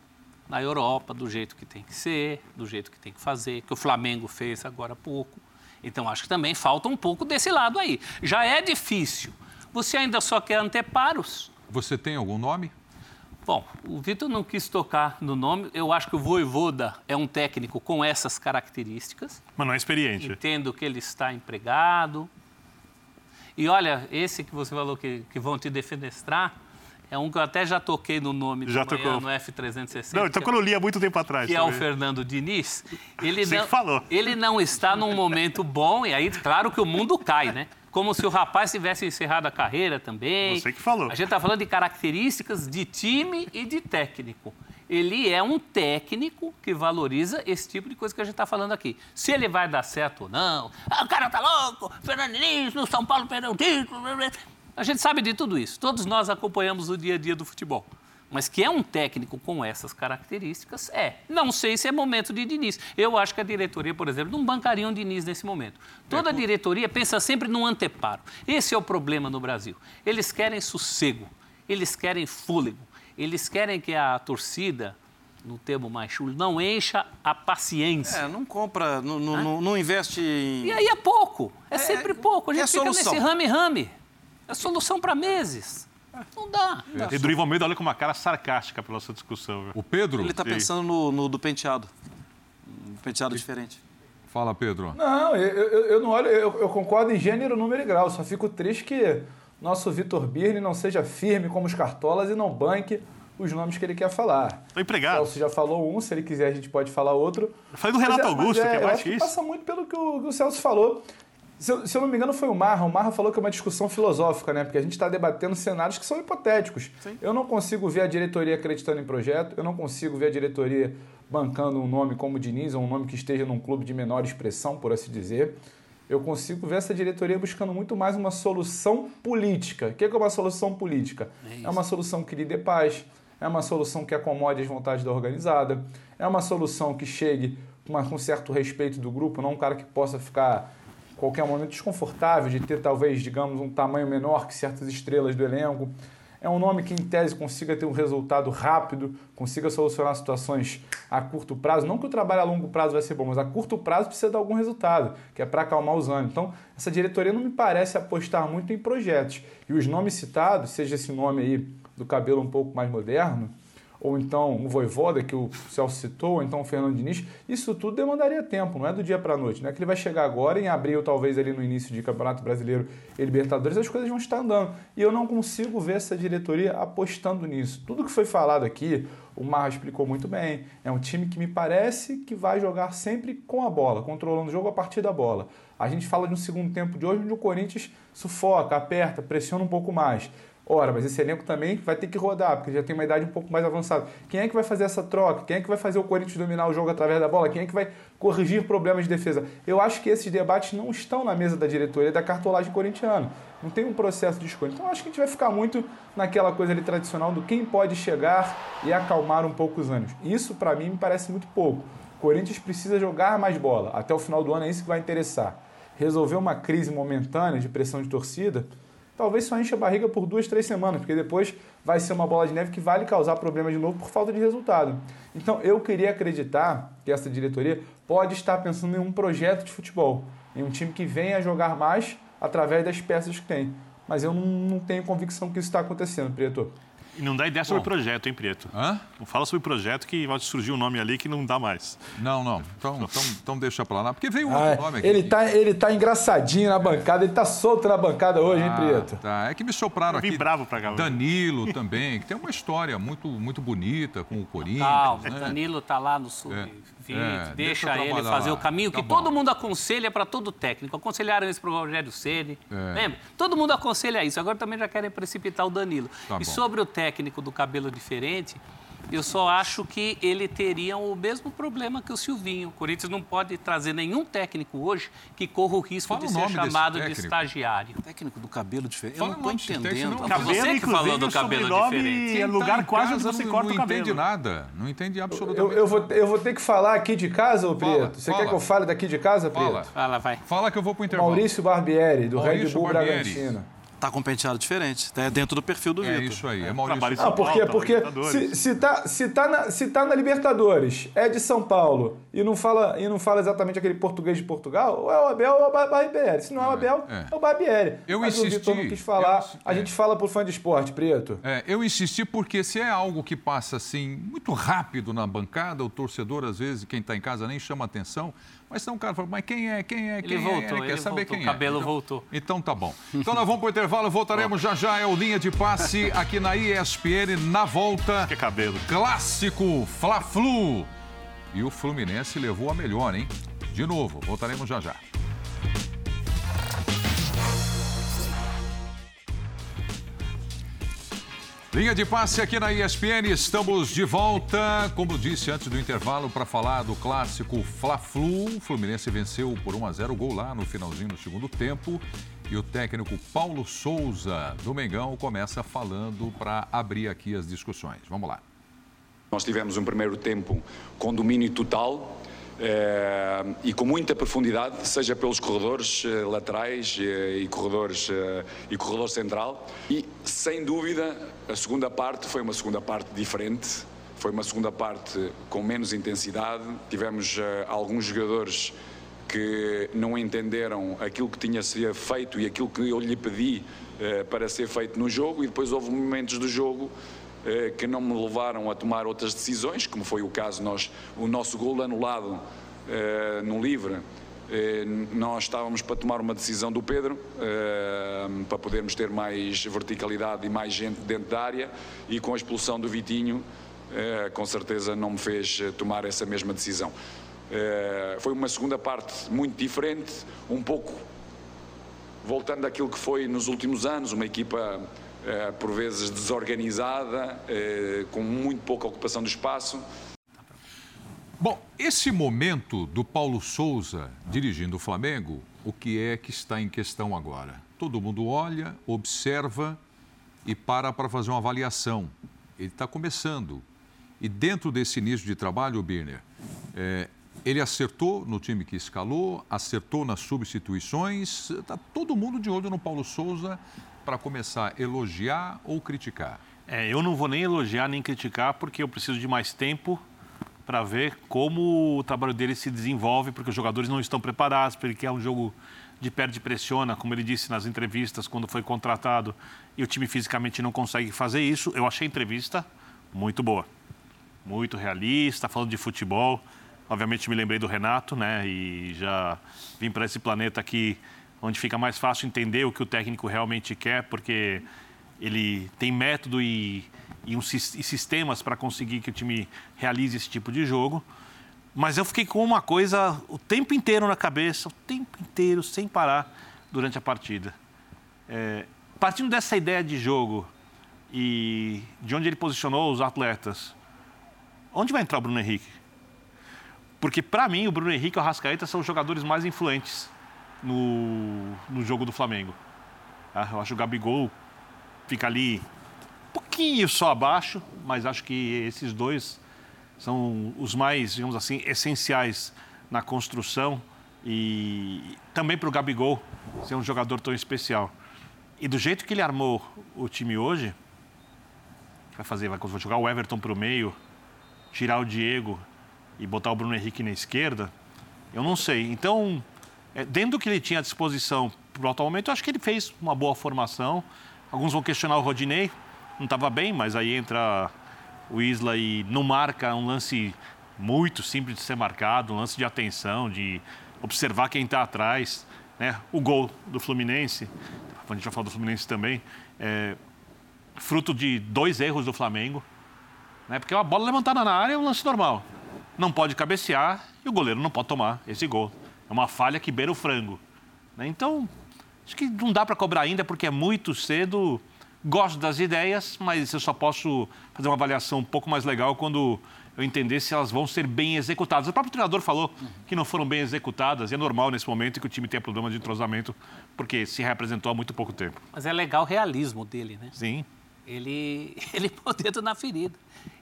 na Europa do jeito que tem que ser, do jeito que tem que fazer, que o Flamengo fez agora há pouco. Então, acho que também falta um pouco desse lado aí. Já é difícil. Você ainda só quer anteparos. Você tem algum nome? Bom, o Vitor não quis tocar no nome. Eu acho que o Voivoda é um técnico com essas características. Mas não é experiente. Entendo que ele está empregado. E olha, esse que você falou que, que vão te defenestrar é um que eu até já toquei no nome Já de manhã tocou. no F360. Não, então quando eu li há muito tempo atrás. que é o também. Fernando Diniz. Ele Você não, falou. ele não está num momento bom, e aí, claro que o mundo cai, né? Como se o rapaz tivesse encerrado a carreira também. Você que falou. A gente está falando de características de time e de técnico. Ele é um técnico que valoriza esse tipo de coisa que a gente está falando aqui. Se ele vai dar certo ou não. Ah, o cara tá louco, Fernando Diniz, no São Paulo perdeu um título. A gente sabe de tudo isso. Todos nós acompanhamos o dia a dia do futebol. Mas que é um técnico com essas características, é. Não sei se é momento de Diniz. Eu acho que a diretoria, por exemplo, não bancaria um Diniz nesse momento. Toda a diretoria pensa sempre no anteparo. Esse é o problema no Brasil. Eles querem sossego, eles querem fôlego, eles querem que a torcida, no termo mais chulo, não encha a paciência. É, não compra, não, não, não- investe em. E aí é pouco, é, sempre pouco. A gente é fica solução? nesse rame-rame. É solução para meses. Não dá. Não dá. E Almeida olha com uma cara sarcástica pela nossa discussão. viu? O Pedro? Ele está pensando no, no do penteado. Um penteado diferente. Fala, Pedro. Não, eu, eu, eu não olho, eu, eu concordo em gênero, número e grau. Só fico triste que nosso Vitor Birne não seja firme como os cartolas e não banque os nomes que ele quer falar. Tô O empregado. Celso já falou um, se ele quiser a gente pode falar outro. Eu falei do Mas Renato é- mas Augusto, é, que é eu mais acho que que isso. passa muito pelo que o, que o Celso falou. Se eu, se eu não me engano, foi o Marra. O Marra falou que é uma discussão filosófica, né? Porque a gente está debatendo cenários que são hipotéticos. Eu não consigo ver a diretoria acreditando em projeto, eu não consigo ver a diretoria bancando um nome como Diniz, ou um nome que esteja num clube de menor expressão, por assim dizer. Eu consigo ver essa diretoria buscando muito mais uma solução política. O que é é uma solução política? É, uma solução que lhe dê paz, é uma solução que acomode as vontades da organizada, é uma solução que chegue com, com certo respeito do grupo, não um cara que possa ficar qualquer momento desconfortável de ter talvez, digamos, um tamanho menor que certas estrelas do elenco. É um nome que, em tese, consiga ter um resultado rápido, consiga solucionar situações a curto prazo. Não que o trabalho a longo prazo vai ser bom, mas a curto prazo precisa dar algum resultado, que é para acalmar os ânimos. Então, essa diretoria não me parece apostar muito em projetos. E os nomes citados, seja esse nome aí do cabelo um pouco mais moderno, ou então o Voivoda, que o Celso citou, ou então o Fernando Diniz, isso tudo demandaria tempo, não é do dia para a noite. Não é que ele vai chegar agora, em abril, talvez ali no início de Campeonato Brasileiro e Libertadores, as coisas vão estar andando. E eu não consigo ver essa diretoria apostando nisso. Tudo que foi falado aqui, o Marra explicou muito bem, é um time que me parece que vai jogar sempre com a bola, controlando o jogo a partir da bola. A gente fala de um segundo tempo de hoje onde o Corinthians sufoca, aperta, pressiona um pouco mais. Ora, mas esse elenco também vai ter que rodar, porque já tem uma idade um pouco mais avançada. Quem é que vai fazer essa troca? Quem é que vai fazer o Corinthians dominar o jogo através da bola? Quem é que vai corrigir problemas de defesa? Eu acho que esses debates não estão na mesa da diretoria da cartolagem corintiana. Não tem um processo de escolha. Então, acho que a gente vai ficar muito naquela coisa ali tradicional do quem pode chegar e acalmar um pouco os ânimos. Isso, para mim, me parece muito pouco. O Corinthians precisa jogar mais bola. Até o final do ano é isso que vai interessar. Resolver uma crise momentânea de pressão de torcida talvez só enche a barriga por duas, três semanas, porque depois vai ser uma bola de neve que vai lhe causar problema de novo por falta de resultado. Então eu queria acreditar que essa diretoria pode estar pensando em um projeto de futebol, em um time que venha jogar mais através das peças que tem. Mas eu não, não tenho convicção que isso está acontecendo, Preto. E não dá ideia sobre o projeto, hein, Prieto? Hã? Não fala sobre o projeto que vai surgir um nome ali que não dá mais. Não, não. Então, então, então deixa pra lá. Porque veio um outro Ah, nome aqui. ele, tá, ele tá engraçadinho na bancada, ele tá solto na bancada hoje, hein, Prieto? Tá, é que me sopraram aqui. bravo pra cá hoje. Danilo também, que tem uma história muito, muito bonita com o Corinthians. Calma, né? Danilo tá lá no sub-20, É, deixa deixa, eu ele fazer lá. o caminho Tá que bom. todo mundo aconselha para todo técnico. Aconselharam isso para o Rogério Ceni. É. Lembra? Todo mundo aconselha isso. Agora também já querem precipitar o Danilo. Tá e bom. sobre o técnico do cabelo diferente, eu só acho que ele teria o mesmo problema que o Silvinho. O Corinthians não pode trazer nenhum técnico hoje que corra o risco Fala de o ser chamado de estagiário. Técnico do cabelo diferente. Fala Eu não o desse entendendo. não. Cabelo, você que falou do o cabelo diferente. é Quem lugar tá quase onde você não, corta não o cabelo. entende nada. Não entende Eu, absolutamente eu, vou, eu vou ter que falar aqui de casa, ô Fala, Prieto. Você fala. quer que eu fale daqui de casa, Prieto? Fala. Fala, vai. Fala que eu vou pro intervalo. Maurício Barbieri, do Red Maurício Bull Barbieri. Bragantino. Tá com um penteado diferente. É dentro do perfil do É Vitor. isso aí, é Maurício. trabalho em Ah, São por quê? Paulo, Porque Libertadores. se, se, tá, se, tá na, se tá na Libertadores, é de São Paulo e não fala, e não fala exatamente aquele português de Portugal, ou é o Abel ou é o Bar- Barbieri. Se não é o Abel, é. é, o Barbieri. Eu Mas insisti, o Vitor não quis falar. eu A é. gente fala por fã de esporte, Preto. É, eu insisti porque se é algo que passa assim muito rápido na bancada, o torcedor às vezes, quem está em casa nem chama atenção, mas então o cara fala, mas quem é, quem é, quem Ele é? voltou, quer ele saber voltou, quem o cabelo é. Então- voltou. Então tá bom. Então nós vamos pro intervalo, voltaremos já já, é o Linha de Passe aqui na ESPN, na volta, Que cabelo. clássico Fla-Flu. E o Fluminense levou a melhor, hein? De novo, voltaremos já já. Linha de passe aqui na ESPN, estamos de volta, como disse antes do intervalo, para falar do clássico Fla-Flu. O Fluminense venceu por 1 a 0 gol lá no finalzinho do segundo tempo. E o técnico Paulo Souza, do Mengão, começa falando para abrir aqui as discussões. Vamos lá. Nós tivemos um primeiro tempo com domínio total eh, e com muita profundidade, seja pelos corredores eh, laterais eh, e corredores eh, e corredor central. E sem dúvida a segunda parte foi uma segunda parte diferente. Foi uma segunda parte com menos intensidade. Tivemos eh, alguns jogadores que não entenderam aquilo que tinha sido feito e aquilo que eu lhe pedi eh, para ser feito no jogo e depois houve momentos do jogo eh, que não me levaram a tomar outras decisões, como foi o caso nós o nosso gol anulado no livre. Eh, Nós estávamos para tomar uma decisão do Pedro, eh, para podermos ter mais verticalidade e mais gente dentro da área, e com a expulsão do Vitinho, eh, com certeza não me fez tomar essa mesma decisão. Foi uma segunda parte muito diferente, um pouco voltando àquilo que foi nos últimos anos, uma equipa por vezes desorganizada, com muito pouca ocupação do espaço. Bom, esse momento do Paulo Souza dirigindo o Flamengo, o que é que está em questão agora? Todo mundo olha, observa e para para fazer uma avaliação. Ele está começando. E dentro desse início de trabalho, Birner, é, ele acertou no time que escalou, acertou nas substituições. Está todo mundo de olho no Paulo Souza para começar a elogiar ou criticar. É, eu não vou nem elogiar nem criticar, porque eu preciso de mais tempo para ver como o trabalho dele se desenvolve, porque os jogadores não estão preparados, porque quer um jogo de perde pressiona, como ele disse nas entrevistas quando foi contratado, e o time fisicamente não consegue fazer isso. Eu achei a entrevista muito boa, muito realista, falando de futebol. Obviamente me lembrei do Renato, né? E já vim para esse planeta aqui onde fica mais fácil entender o que o técnico realmente quer, porque ele tem método e, e, um, e sistemas para conseguir que o time realize esse tipo de jogo. Mas eu fiquei com uma coisa o tempo inteiro na cabeça, o tempo inteiro, sem parar, durante a partida. É, partindo dessa ideia de jogo e de onde ele posicionou os atletas, onde vai entrar o Bruno Henrique? Porque, para mim, o Bruno Henrique e o Arrascaeta são os jogadores mais influentes no, no jogo do Flamengo. Ah, Eu acho que o Gabigol fica ali pouquinho só abaixo, mas acho que esses dois são os mais, digamos assim, essenciais na construção e também para o Gabigol ser um jogador tão especial. E do jeito que ele armou o time hoje, vai fazer, vai jogar o Everton para o meio, tirar o Diego e botar o Bruno Henrique na esquerda, eu não sei. Então, é, dentro do que ele tinha à disposição para o atual momento, eu acho que ele fez uma boa formação. Alguns vão questionar o Rodinei, não estava bem, mas aí entra o Isla e não marca um lance muito simples de ser marcado, um lance de atenção, de observar quem está atrás. Né? O gol do Fluminense, a gente já falou do Fluminense também, é fruto de dois erros do Flamengo. Né? Porque uma bola levantada na área é um lance normal. Não pode cabecear e o goleiro não pode tomar esse gol. É uma falha que beira o frango. Né? Então, acho que não dá para cobrar ainda porque é muito cedo. Gosto das ideias, mas eu só posso fazer uma avaliação um pouco mais legal quando eu entender se elas vão ser bem executadas. O próprio treinador falou que não foram bem executadas, e é normal nesse momento que o time tenha problema de entrosamento, porque se representou há muito pouco tempo. Mas é legal o realismo dele, né? Sim. Ele, ele põe o dedo na ferida.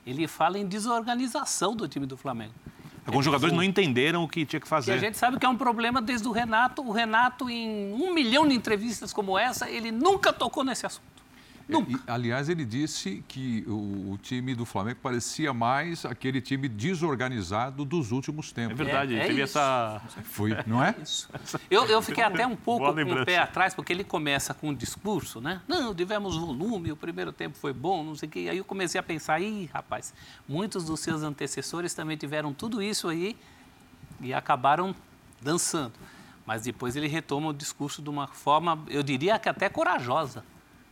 Ele fala em desorganização do time do Flamengo. Alguns jogadores não entenderam o que tinha que fazer. E a gente sabe que é um problema desde o Renato. O Renato, em um milhão de entrevistas como essa, ele nunca tocou nesse assunto. Nunca. E, aliás, ele disse que o, o, time do Flamengo parecia mais aquele time desorganizado dos últimos tempos. É verdade, é, é teve isso. essa. Foi, não é? Isso. Eu, eu fiquei até um pouco com o pé atrás, porque ele começa com um discurso, né? Não, tivemos volume, o primeiro tempo foi bom, não sei o quê. Aí eu comecei a pensar, ih, rapaz, muitos dos seus antecessores também tiveram tudo isso aí e acabaram dançando. Mas depois ele retoma o discurso de uma forma, eu diria que até corajosa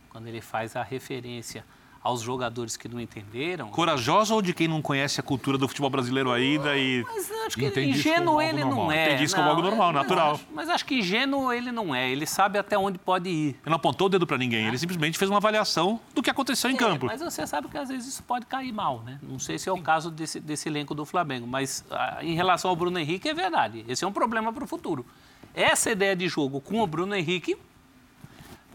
quando ele faz a referência aos jogadores que não entenderam. Corajoso ou de quem não conhece a cultura do futebol brasileiro ainda e. Mas acho que ingênuo ele normal. não é. Entendi isso como algo normal, mas natural. Acho, mas acho que ingênuo ele não é. Ele sabe até onde pode ir. Ele não apontou o dedo para ninguém. Ele simplesmente fez uma avaliação do que aconteceu em é, campo. Mas você sabe que às vezes isso pode cair mal, né? Não sei se é o caso desse, desse elenco do Flamengo. Mas ah, em relação ao Bruno Henrique, é verdade. Esse é um problema para o futuro. Essa ideia de jogo com o Bruno Henrique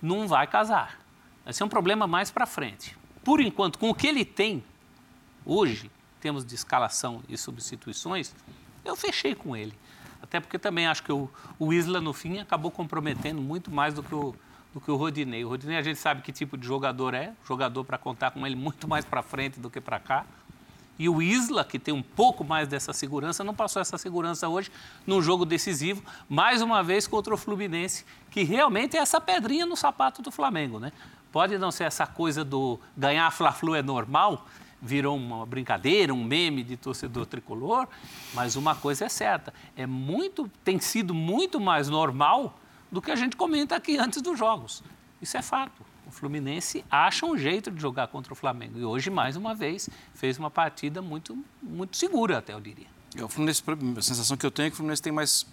não vai casar. Vai ser um problema mais para frente. Por enquanto, com o que ele tem hoje, temos de escalação e substituições, eu fechei com ele. Até porque também acho que o, o Isla, no fim, acabou comprometendo muito mais do que o, do que o Rodinei. O Rodinei a gente sabe que tipo de jogador é, jogador para contar com ele muito mais para frente do que para cá. E o Isla, que tem um pouco mais dessa segurança, não passou essa segurança hoje num jogo decisivo, mais uma vez contra o Fluminense, que realmente é essa pedrinha no sapato do Flamengo, né? Pode não ser essa coisa do ganhar Fla-Flu é normal, virou uma brincadeira, um meme de torcedor tricolor, mas uma coisa é certa, é muito, tem sido muito mais normal do que a gente comenta aqui antes dos jogos. Isso é fato. O Fluminense acha um jeito de jogar contra o Flamengo e hoje mais uma vez fez uma partida muito muito segura, até eu diria. É, o Fluminense, a sensação que eu tenho é que o Fluminense tem mais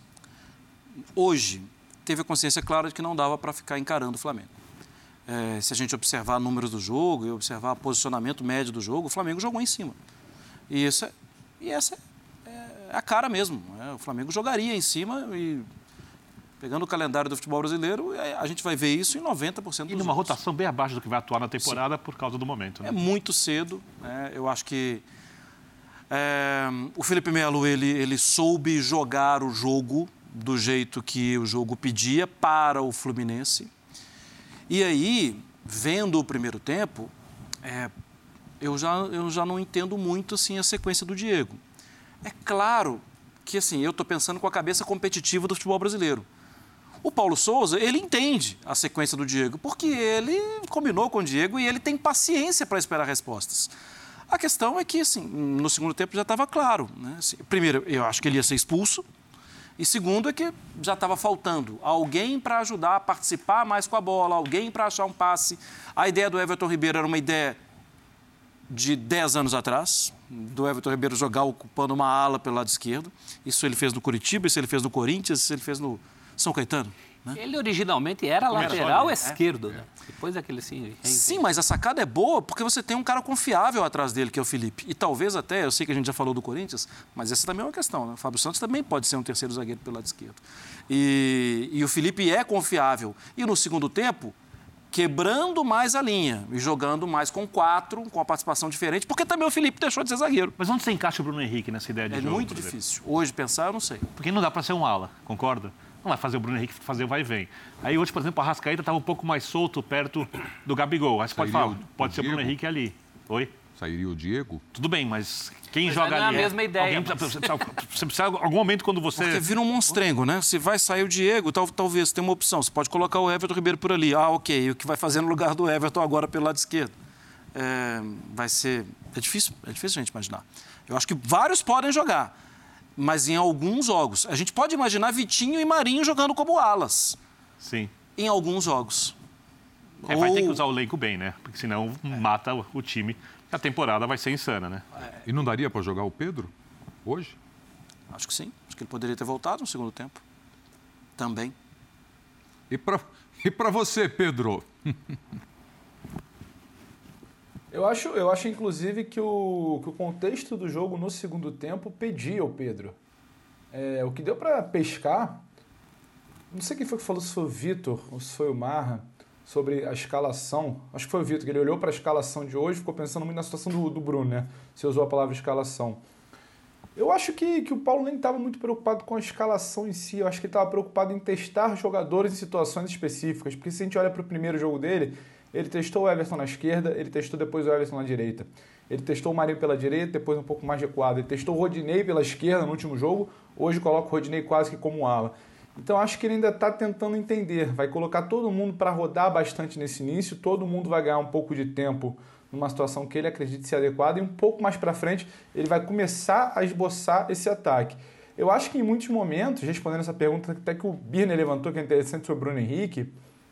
hoje teve a consciência clara de que não dava para ficar encarando o Flamengo é, se a gente observar números do jogo e observar posicionamento médio do jogo, o Flamengo jogou em cima. E, isso é, e essa é, é a cara mesmo. Né? O Flamengo jogaria em cima e pegando o calendário do futebol brasileiro, é, a gente vai ver isso em 90% dos E numa rotação bem abaixo do que vai atuar na temporada Sim. por causa do momento. Né? É muito cedo. Né? Eu acho que é, o Felipe Melo ele, ele soube jogar o jogo do jeito que o jogo pedia para o Fluminense. E aí, vendo o primeiro tempo, é, eu, já, eu já não entendo muito assim, a sequência do Diego. É claro que assim, eu estou pensando com a cabeça competitiva do futebol brasileiro. O Paulo Souza, ele entende a sequência do Diego, porque ele combinou com o Diego e ele tem paciência para esperar respostas. A questão é que, assim, no segundo tempo já estava claro. Né? Assim, primeiro, eu acho que ele ia ser expulso, e segundo é que já estava faltando alguém para ajudar a participar mais com a bola, alguém para achar um passe. A ideia do Everton Ribeiro era uma ideia de 10 anos atrás, do Everton Ribeiro jogar ocupando uma ala pelo lado esquerdo. Isso ele fez no Curitiba, isso ele fez no Corinthians, isso ele fez no São Caetano. Né? Ele originalmente era lateral era esquerdo, é. né? Depois daquele assim. Sim, mas a sacada é boa porque você tem um cara confiável atrás dele, que é o Felipe. E talvez até, eu sei que a gente já falou do Corinthians, mas essa também é uma questão. Né? O Fábio Santos também pode ser um terceiro zagueiro pelo lado esquerdo. E, e o Felipe é confiável. E no segundo tempo, quebrando mais a linha e jogando mais com quatro, com a participação diferente, porque também o Felipe deixou de ser zagueiro. Mas onde você encaixa o Bruno Henrique nessa ideia de é jogo? É muito difícil. Hoje pensar, eu não sei. Porque não dá para ser um ala, concorda? Não vai fazer o Bruno Henrique fazer o vai e vem. Aí hoje, por exemplo, a Rascaíta estava um pouco mais solto perto do Gabigol. Aí você pode falar, pode ser o Bruno Henrique ali. Oi? Sairia o Diego? Tudo bem, mas quem mas joga ali? É a mesma ideia. Alguém precisa, você precisa, algum momento quando você. Porque vira um monstrengo, né? Se vai sair o Diego, tal, talvez tem uma opção. Você pode colocar o Everton Ribeiro por ali. Ah, ok. O que vai fazer no lugar do Everton agora pelo lado esquerdo? é, vai ser. É difícil, é difícil a gente imaginar. Eu acho que vários podem jogar, mas em alguns jogos. A gente pode imaginar Vitinho e Marinho jogando como alas. Sim. Em alguns jogos. É, vai ter que usar o elenco bem, né? Porque senão mata o, time. A temporada vai ser insana, né? E não daria para jogar o Pedro hoje? Acho que sim. Acho que ele poderia ter voltado no segundo tempo. Também. E para e pra você, Pedro? Eu acho, eu acho inclusive, que o, que o contexto do jogo no segundo tempo pedia o Pedro. É, o que deu para pescar, não sei quem foi que falou, se foi o Vitor ou se foi o Marra, sobre a escalação. Acho que foi o Vitor, que ele olhou para a escalação de hoje ficou pensando muito na situação do, do Bruno, né? Você usou a palavra escalação. Eu acho que, que o Paulo nem estava muito preocupado com a escalação em si, eu acho que ele estava preocupado em testar jogadores em situações específicas, porque se a gente olha para o primeiro jogo dele, ele testou o Everton na esquerda, ele testou depois o Everton na direita. Ele testou o Marinho pela direita, depois um pouco mais recuado. Ele testou o Rodinei pela esquerda no último jogo, hoje coloca o Rodinei quase que como ala. Então acho que ele ainda está tentando entender. Vai colocar todo mundo para rodar bastante nesse início, todo mundo vai ganhar um pouco de tempo numa situação que ele acredite ser adequada e um pouco mais para frente ele vai começar a esboçar esse ataque. Eu acho que em muitos momentos, respondendo essa pergunta até que o Birner levantou, que é interessante sobre o Bruno Henrique,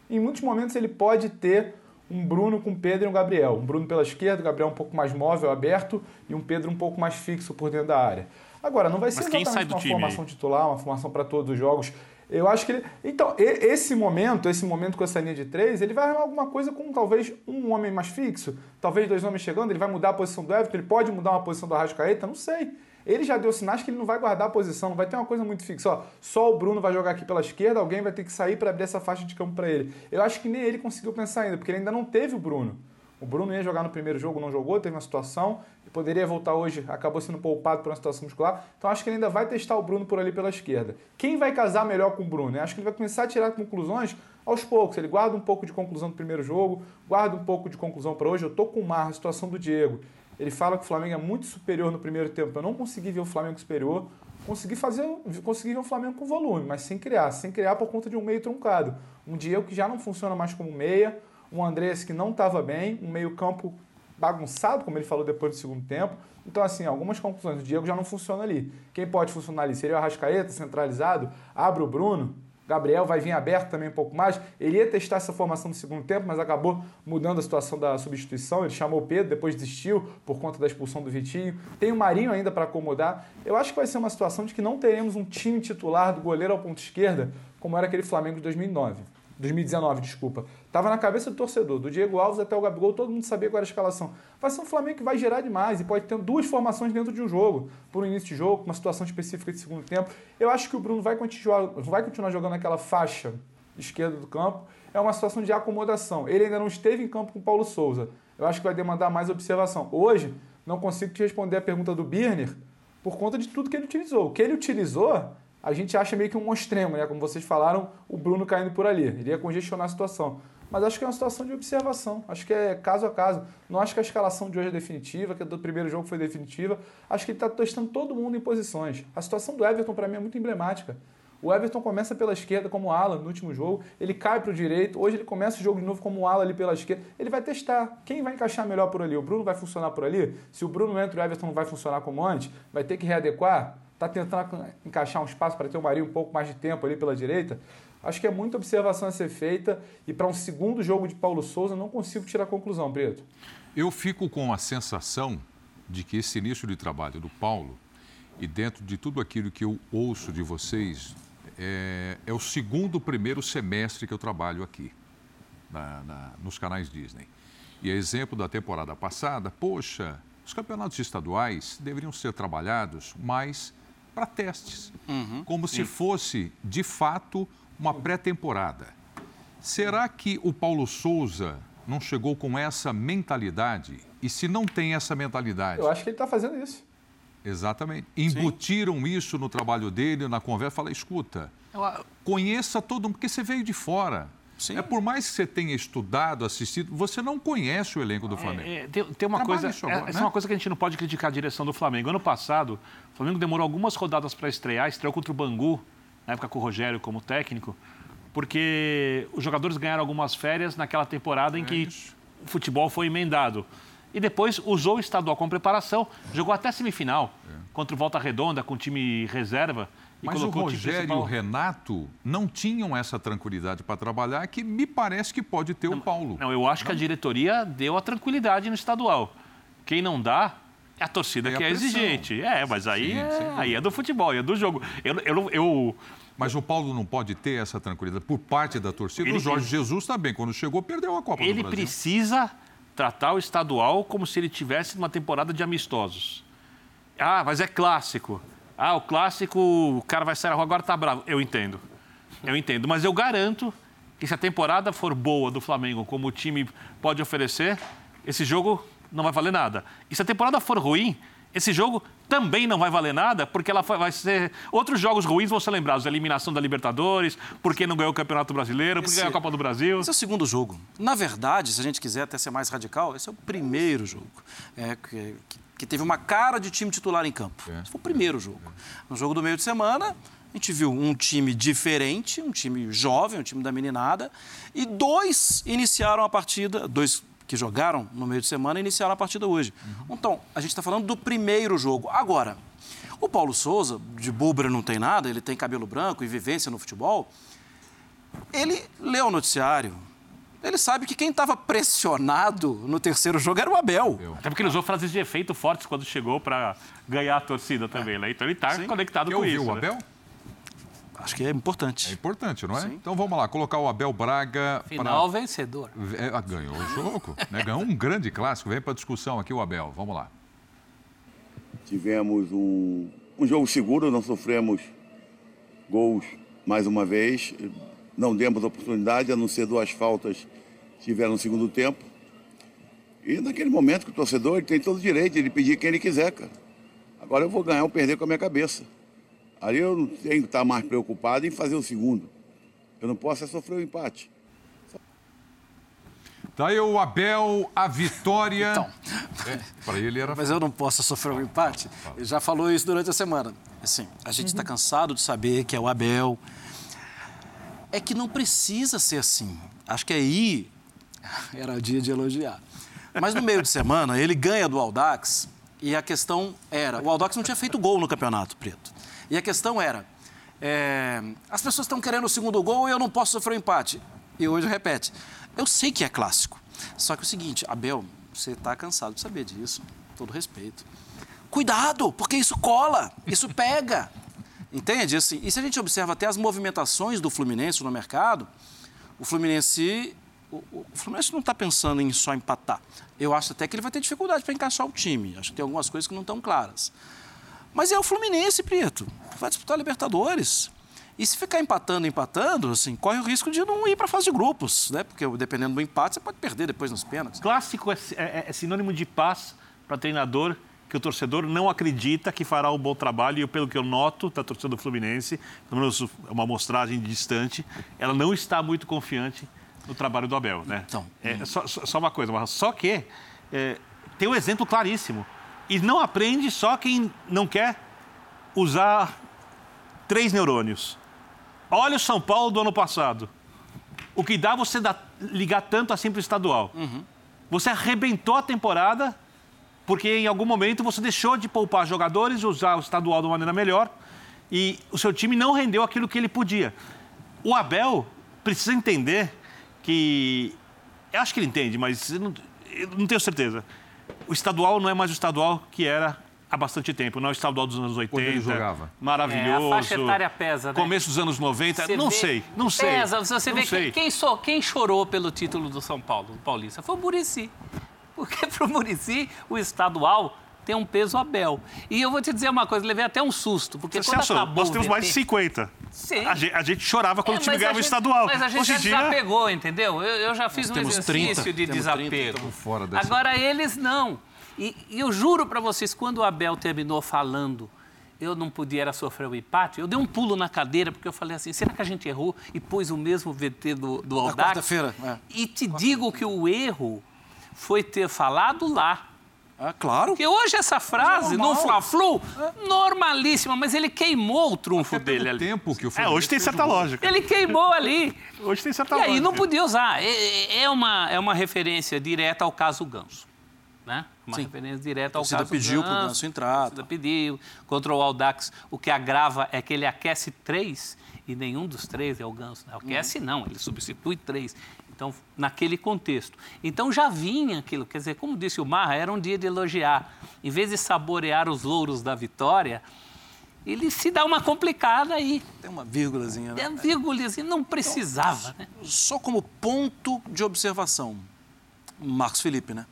em muitos momentos ele pode ter um Bruno com Pedro e um Gabriel. Um Bruno pela esquerda, o Gabriel um pouco mais móvel, aberto, e um Pedro um pouco mais fixo por dentro da área. Agora, não vai ser exatamente uma formação aí? titular, uma formação para todos os jogos. Eu acho que ele. Então, esse momento, esse momento com essa linha de três, ele vai arrumar alguma coisa com talvez um homem mais fixo, talvez dois homens chegando, ele vai mudar a posição do Everton, ele pode mudar uma posição do Arrascaeta, não sei. Ele já deu sinais que ele não vai guardar a posição, não vai ter uma coisa muito fixa. Ó, só o Bruno vai jogar aqui pela esquerda, alguém vai ter que sair para abrir essa faixa de campo para ele. Eu acho que nem ele conseguiu pensar ainda, porque ele ainda não teve o Bruno. O Bruno ia jogar no primeiro jogo, não jogou, teve uma situação, poderia voltar hoje, acabou sendo poupado por uma situação muscular. Então acho que ele ainda vai testar o Bruno por ali pela esquerda. Quem vai casar melhor com o Bruno? Eu acho que ele vai começar a tirar conclusões aos poucos. Ele guarda um pouco de conclusão do primeiro jogo, guarda um pouco de conclusão para hoje. Eu tô com o Mar, a situação do Diego. Ele fala que o Flamengo é muito superior no primeiro tempo. Eu não consegui ver o Flamengo superior. Consegui fazer, consegui ver o Flamengo com volume, mas sem criar, sem criar por conta de um meio truncado. Um Diego que já não funciona mais como meia, um Andrés que não estava bem, um meio-campo bagunçado, como ele falou depois do segundo tempo. Então, assim, algumas conclusões. O Diego já não funciona ali. Quem pode funcionar ali? Seria o Arrascaeta, centralizado, abre o Bruno. Gabriel vai vir aberto também um pouco mais. Ele ia testar essa formação no segundo tempo, mas acabou mudando a situação da substituição. Ele chamou o Pedro, depois desistiu por conta da expulsão do Vitinho. Tem o Marinho ainda para acomodar. Eu acho que vai ser uma situação de que não teremos um time titular do goleiro ao ponto esquerda, como era aquele Flamengo de 2009. 2019, desculpa. Tava na cabeça do torcedor, do Diego Alves até o Gabigol, todo mundo sabia qual era a escalação. Vai ser um Flamengo que vai gerar demais e pode ter duas formações dentro de um jogo, por um início de jogo, uma situação específica de segundo tempo. Eu acho que o Bruno vai continuar, vai continuar jogando aquela faixa esquerda do campo. É uma situação de acomodação. Ele ainda não esteve em campo com o Paulo Souza. Eu acho que vai demandar mais observação. Hoje, não consigo te responder a pergunta do Birner por conta de tudo que ele utilizou. O que ele utilizou a gente acha meio que um extremo, né? Como vocês falaram, o Bruno caindo por ali. Ele ia congestionar a situação. Mas acho que é uma situação de observação. Acho que é caso a caso. Não acho que a escalação de hoje é definitiva, que a do primeiro jogo foi definitiva. Acho que ele está testando todo mundo em posições. A situação do Everton, para mim, é muito emblemática. O Everton começa pela esquerda como ala no último jogo, ele cai para o direito, hoje ele começa o jogo de novo como ala ali pela esquerda. Ele vai testar quem vai encaixar melhor por ali. O Bruno vai funcionar por ali? Se o Bruno entra o Everton não vai funcionar como antes, vai ter que readequar? Está tentando encaixar um espaço para ter o Marinho um pouco mais de tempo ali pela direita. Acho que é muita observação a ser feita e para um segundo jogo de Paulo Souza não consigo tirar conclusão, Preto. Eu fico com a sensação de que esse início de trabalho do Paulo e dentro de tudo aquilo que eu ouço de vocês é, é o segundo primeiro semestre que eu trabalho aqui na, na, nos canais Disney. E é exemplo da temporada passada, poxa, os campeonatos estaduais deveriam ser trabalhados mais para testes, uhum. como se fosse, de fato, uma pré-temporada. Será que o Paulo Souza não chegou com essa mentalidade? E se não tem essa mentalidade? Eu acho que ele está fazendo isso. Exatamente. Embutiram Sim. isso no trabalho dele, na conversa. Fala, escuta, conheça todo mundo, porque você veio de fora. Sim. É por mais que você tenha estudado, assistido, você não conhece o elenco do é, Flamengo. É, é, tem, tem, uma coisa, agora, é, essa é né? é uma coisa que a gente não pode criticar a direção do Flamengo. Ano passado, o Flamengo demorou algumas rodadas para estrear, estreou contra o Bangu, na época com o Rogério como técnico, porque os jogadores ganharam algumas férias naquela temporada em que o futebol foi emendado. E depois usou o estadual como preparação, jogou até semifinal é. contra o Volta Redonda com time reserva. Mas o Rogério e o Renato não tinham essa tranquilidade para trabalhar que me parece que pode ter não, o Paulo. Não, eu acho não? que a diretoria deu a tranquilidade no estadual. Quem não dá é a torcida é que a é exigente. É, mas aí, sim, é, aí é do futebol, é do jogo. Eu, eu, eu, mas o Paulo não pode ter essa tranquilidade por parte da torcida. Ele, o Jorge Jesus também, quando chegou, perdeu a Copa ele do Brasil. Ele precisa tratar o estadual como se ele tivesse uma temporada de amistosos. Ah, mas é clássico. Ah, o clássico, o cara vai sair na rua, agora tá bravo. Eu entendo. Eu entendo. Mas eu garanto que se a temporada for boa do Flamengo, como o time pode oferecer, esse jogo não vai valer nada. E se a temporada for ruim, esse jogo também não vai valer nada, porque ela vai ser. Outros jogos ruins vão ser lembrados: a eliminação da Libertadores, porque não ganhou o Campeonato Brasileiro, porque esse, ganhou a Copa do Brasil. Esse é o segundo jogo. Na verdade, se a gente quiser até ser mais radical, esse é o primeiro jogo. É, que, que teve uma cara de time titular em campo. É. Esse foi o primeiro jogo. No jogo do meio de semana, a gente viu um time diferente, um time jovem, um time da meninada, e dois iniciaram a partida, dois que jogaram no meio de semana iniciaram a partida hoje. Uhum. Então, a gente está falando do primeiro jogo. Agora, o Paulo Souza, de búbra não tem nada, ele tem cabelo branco e vivência no futebol, ele leu o noticiário, ele sabe que quem estava pressionado no terceiro jogo era o Abel. Até porque ele usou frases de efeito fortes quando chegou para ganhar a torcida também, é. né? Então ele está conectado com isso. o né? Abel? Né? Acho que é importante. É importante, não é? Sim. Então vamos lá, colocar o Abel Braga. Final pra... vencedor. É, ah, ganhou o jogo, né? ganhou um grande clássico. Vem para discussão aqui o Abel. Vamos lá. Tivemos um, um jogo seguro, não sofremos gols mais uma vez não demos oportunidade, a não ser duas faltas que tiveram no segundo tempo. E naquele momento que o torcedor ele tem todo o direito de pedir quem ele quiser, cara. Agora eu vou ganhar ou perder com a minha cabeça. Ali eu não tenho que estar mais preocupado em fazer o segundo. Eu não posso é sofrer o um empate. Tá aí o Abel, a vitória. Então. É, para ele era. Mas eu não posso sofrer um empate. Ele já falou isso durante a semana. Assim, a gente está cansado de saber que é o Abel, é que não precisa ser assim. Acho que aí era dia de elogiar. Mas no meio de semana, ele ganha do Aldax e a questão era: o Aldax não tinha feito gol no Campeonato Preto. E a questão era: é, as pessoas estão querendo o segundo gol e eu não posso sofrer o um empate. E hoje repete: eu sei que é clássico. Só que é o seguinte, Abel, você está cansado de saber disso, todo respeito. Cuidado, porque isso cola, isso pega. Entende? Assim, e se a gente observa até as movimentações do Fluminense no mercado, o Fluminense, o, o Fluminense não está pensando em só empatar. Eu acho até que ele vai ter dificuldade para encaixar o time. Acho que tem algumas coisas que não estão claras. Mas é o Fluminense, Prieto. Vai disputar a Libertadores. E se ficar empatando, empatando, assim, corre o risco de não ir para a fase de grupos, né? Porque dependendo do empate, você pode perder depois nos pênaltis. Clássico é, é, é sinônimo de paz para treinador que o torcedor não acredita que fará um bom trabalho e pelo que eu noto da torcida do Fluminense, pelo menos uma amostragem distante, ela não está muito confiante no trabalho do Abel, né? Então, é, só, só, uma coisa, só que é, tem um exemplo claríssimo e não aprende só quem não quer usar três neurônios. Olha o São Paulo do ano passado. O que dá você ligar tanto assim para o estadual? Uhum. Você arrebentou a temporada porque em algum momento você deixou de poupar jogadores, usar o estadual de uma maneira melhor e o seu time não rendeu aquilo que ele podia. O Abel precisa entender que. Eu acho que ele entende, mas eu não, eu não tenho certeza. O estadual não é mais o estadual que era há bastante tempo. Não é o estadual dos anos 80. Quando ele jogava. Maravilhoso. É, a faixa etária pesa, né? Começo dos anos 90. Você não vê, sei, não sei. Pesa. Você vê quem, quem, so, quem chorou pelo título do São Paulo, do Paulista, foi o Murici. Porque para o Murici, o estadual tem um peso Abel. E eu vou te dizer uma coisa, levei até um susto. Porque Você quando achou? acabou Nós temos mais de 50. Sim. A gente, a gente chorava quando é, o time ganhava o estadual. Mas a gente Hoje já dia... desapegou, entendeu? Eu, eu já fiz um exercício 30, de desapego. 30, fora dessa... Agora eles não. E, e eu juro para vocês, quando o Abel terminou falando eu não podia era sofrer o empate, eu dei um pulo na cadeira, porque eu falei assim, será que a gente errou e pôs o mesmo VT do, do Aldax? quarta-feira. É. E te digo que o erro foi ter falado lá Ah, claro. Porque hoje essa frase, no Fla-Flu, normalíssima, mas ele queimou o trunfo dele ali. tempo que o É, hoje tem certa lógica. Ele queimou ali. Hoje tem certa E lógica. aí não podia usar. É, é uma, é uma referência direta ao caso Ganso. Né? Uma Sim. referência direta ao A torcida caso pediu pro Ganso. Ganso entrar, torcida pediu. Contra o Aldax, o que agrava é que ele aquece três e nenhum dos três é o Ganso. Né? Aquece não, ele substitui três. Então, naquele contexto. Então já vinha aquilo, quer dizer, como disse o Marra, era um dia de elogiar. Em vez de saborear os louros da vitória, ele se dá uma complicada aí. Tem uma vírgulazinha, né? É vírgulazinha, não precisava, né? Só como ponto de observação, Marcos Felipe, né?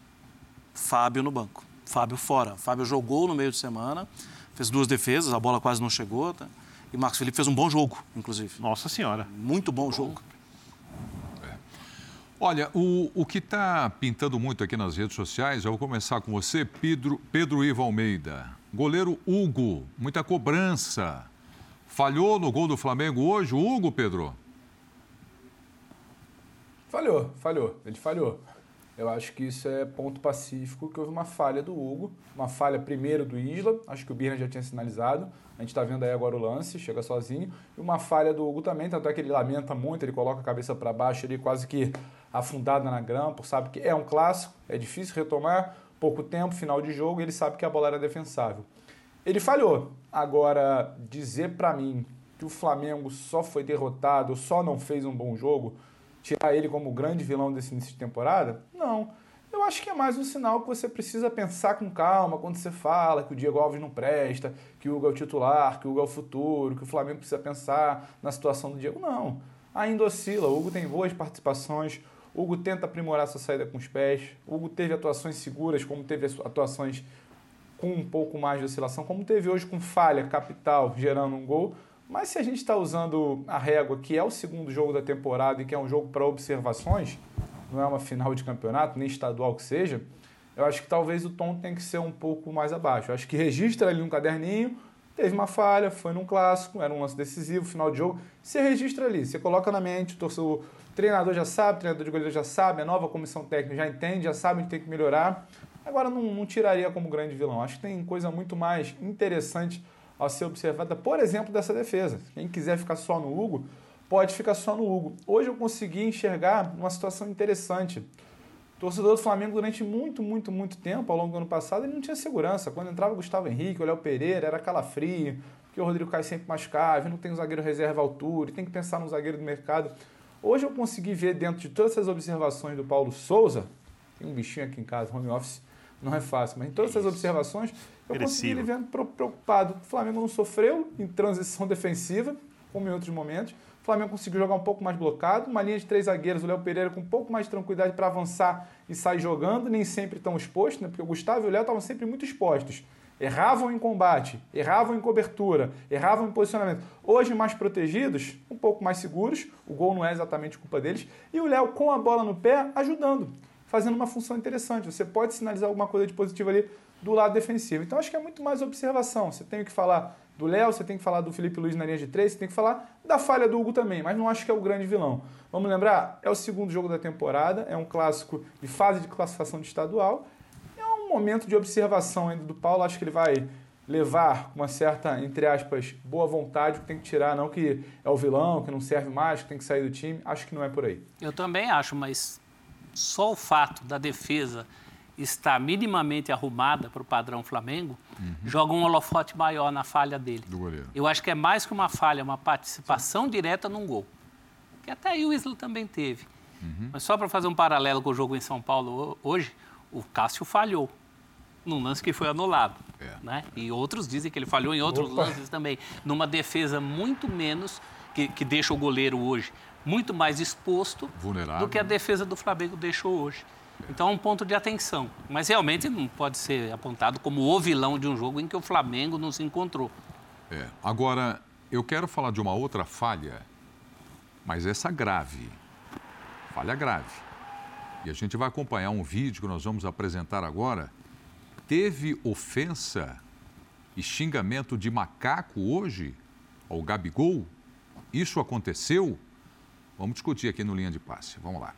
Fábio no banco. Fábio fora. Fábio jogou no meio de semana, fez duas defesas, a bola quase não chegou. Tá? E Marcos Felipe fez um bom jogo, inclusive. Nossa Senhora. Muito bom jogo. Olha, o, o que está pintando muito aqui nas redes sociais, eu vou começar com você, Pedro, Pedro Ivo Almeida. Goleiro Hugo, muita cobrança. Falhou no gol do Flamengo hoje, o Hugo, Pedro? Falhou, falhou. Ele falhou. Eu acho que isso é ponto pacífico, que houve uma falha do Hugo, uma falha primeiro do Isla, acho que o Birna já tinha sinalizado, a gente está vendo aí agora o lance, chega sozinho, e uma falha do Hugo também, tanto é que ele lamenta muito, ele coloca a cabeça para baixo, ele quase que afundado na grama, por sabe que é um clássico, é difícil retomar, pouco tempo, final de jogo, ele sabe que a bola era defensável. Ele falhou. Agora, dizer para mim que o Flamengo só foi derrotado, só não fez um bom jogo, tirar ele como grande vilão desse início de temporada? Não. Eu acho que é mais um sinal que você precisa pensar com calma quando você fala que o Diego Alves não presta, que o Hugo é o titular, que o Hugo é o futuro, que o Flamengo precisa pensar na situação do Diego. Não. Ainda oscila. O Hugo tem boas participações. Hugo tenta aprimorar sua saída com os pés. Hugo teve atuações seguras, como teve atuações com um pouco mais de oscilação, como teve hoje com falha capital gerando um gol. Mas se a gente está usando a régua, que é o segundo jogo da temporada e que é um jogo para observações, não é uma final de campeonato, nem estadual que seja, eu acho que talvez o tom tem que ser um pouco mais abaixo. Eu acho que registra ali um caderninho, teve uma falha, foi num clássico, era um lance decisivo, final de jogo. Você registra ali, você coloca na mente, o, torcedor, treinador já sabe, treinador de goleiro já sabe, a nova comissão técnica já entende, já sabe onde tem que melhorar. Agora, não, não tiraria como grande vilão. Acho que tem coisa muito mais interessante a ser observada, por exemplo, dessa defesa. Quem quiser ficar só no Hugo, pode ficar só no Hugo. Hoje eu consegui enxergar uma situação interessante. Torcedor do Flamengo, durante muito, muito, muito tempo, ao longo do ano passado, ele não tinha segurança. Quando entrava o Gustavo Henrique, o Léo Pereira, era calafrio, porque o Rodrigo Caio sempre machucava, não tem um zagueiro reserva à altura, tem que pensar no zagueiro do mercado. Hoje eu consegui ver, dentro de todas essas observações do Paulo Souza, tem um bichinho aqui em casa, home office, não é fácil, mas em todas essas observações, eu consegui ele vendo preocupado. O Flamengo não sofreu em transição defensiva, como em outros momentos. O Flamengo conseguiu jogar um pouco mais blocado, uma linha de três zagueiros, o Léo Pereira com um pouco mais de tranquilidade para avançar e sair jogando, nem sempre tão exposto, né? porque o Gustavo e o Léo estavam sempre muito expostos. Erravam em combate, erravam em cobertura, erravam em posicionamento. Hoje, mais protegidos, um pouco mais seguros, o gol não é exatamente culpa deles, e o Léo com a bola no pé ajudando, fazendo uma função interessante. Você pode sinalizar alguma coisa de positivo ali do lado defensivo. Então, acho que é muito mais observação. Você tem que falar do Léo, você tem que falar do Felipe Luiz na linha de três, você tem que falar da falha do Hugo também, mas não acho que é o grande vilão. Vamos lembrar, é o segundo jogo da temporada, é um clássico de fase de classificação de estadual, um momento de observação ainda do Paulo, acho que ele vai levar uma certa, entre aspas, boa vontade, que tem que tirar, não que é o vilão, que não serve mais, que tem que sair do time, acho que não é por aí. Eu também acho, mas só o fato da defesa está minimamente arrumada para o padrão Flamengo, uhum. joga um holofote maior na falha dele. Eu acho que é mais que uma falha, uma participação Sim. direta num gol. Que até aí o Isla também teve. Uhum. Mas só para fazer um paralelo com o jogo em São Paulo hoje, o Cássio falhou num lance que foi anulado. É. Né? E outros dizem que ele falhou em outros Opa. lances também. Numa defesa muito menos, que, que deixa o goleiro hoje muito mais exposto Vulnerável. do que a defesa do Flamengo deixou hoje. Então é um ponto de atenção. Mas realmente não pode ser apontado como o vilão de um jogo em que o Flamengo não se encontrou. É. Agora, eu quero falar de uma outra falha, mas essa grave. Falha grave. E a gente vai acompanhar um vídeo que nós vamos apresentar agora. Teve ofensa e xingamento de macaco hoje ao Gabigol? Isso aconteceu? Vamos discutir aqui no Linha de Passe. Vamos lá.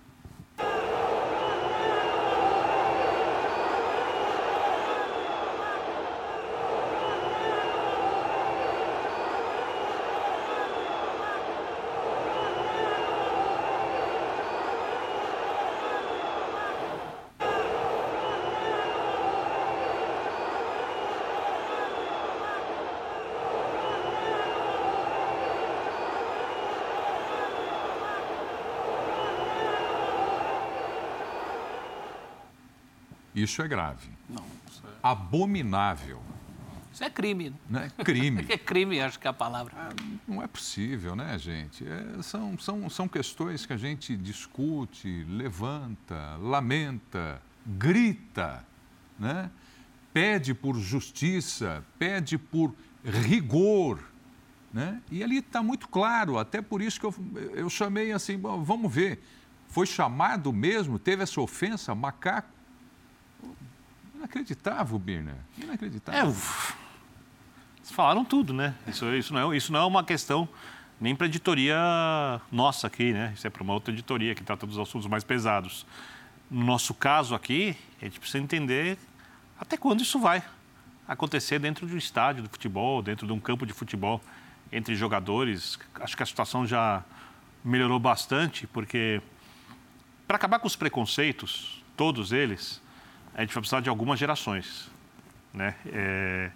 Isso é grave. Não. Abominável. Isso é crime. Né? Crime. É crime, acho que é a palavra. Não é possível, né, gente? É, são, são, são questões que a gente discute, levanta, lamenta, grita, né? pede por justiça, pede por rigor. Né? E ali está muito claro, até por isso que eu, eu chamei assim, bom, vamos ver, foi chamado mesmo, teve essa ofensa, macaco? Inacreditável, Birner, inacreditável. É, vocês falaram tudo, né? Isso, isso, não é, isso não é uma questão nem para editoria nossa aqui, né? Isso é para uma outra editoria que trata dos assuntos mais pesados. No nosso caso aqui, a gente precisa entender até quando isso vai acontecer dentro de um estádio de futebol, dentro de um campo de futebol, entre jogadores. Acho que a situação já melhorou bastante, porque para acabar com os preconceitos, todos eles, a gente vai precisar de algumas gerações, né? É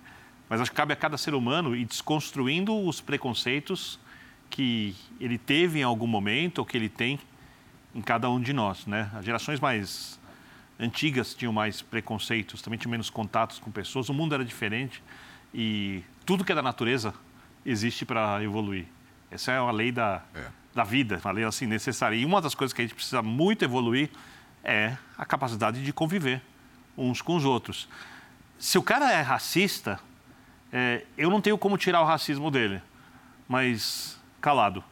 mas acho que cabe a cada ser humano ir desconstruindo os preconceitos que ele teve em algum momento ou que ele tem em cada um de nós, né? As gerações mais antigas tinham mais preconceitos, também tinham menos contatos com pessoas, o mundo era diferente e tudo que é da natureza existe para evoluir. Essa é uma lei da, é. da vida, uma lei assim necessária. E uma das coisas que a gente precisa muito evoluir é a capacidade de conviver uns com os outros. Se o cara é racista, é, eu não tenho como tirar o racismo dele, mas calado,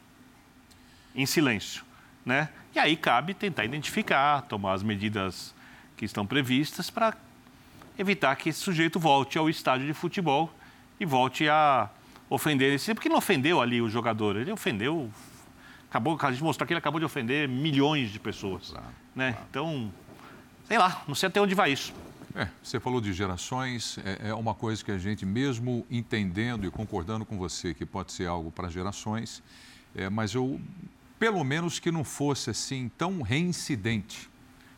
em silêncio, né? E aí cabe tentar identificar, tomar as medidas que estão previstas para evitar que esse sujeito volte ao estádio de futebol e volte a ofender esse, porque não ofendeu ali o jogador, ele ofendeu, acabou, a gente mostrou que ele acabou de ofender milhões de pessoas, claro, né? Claro. Então, sei lá, não sei até onde vai isso. É, você falou de gerações, é, é, uma coisa que a gente, mesmo entendendo e concordando com você que pode ser algo para gerações, é, mas eu, pelo menos que não fosse assim tão reincidente,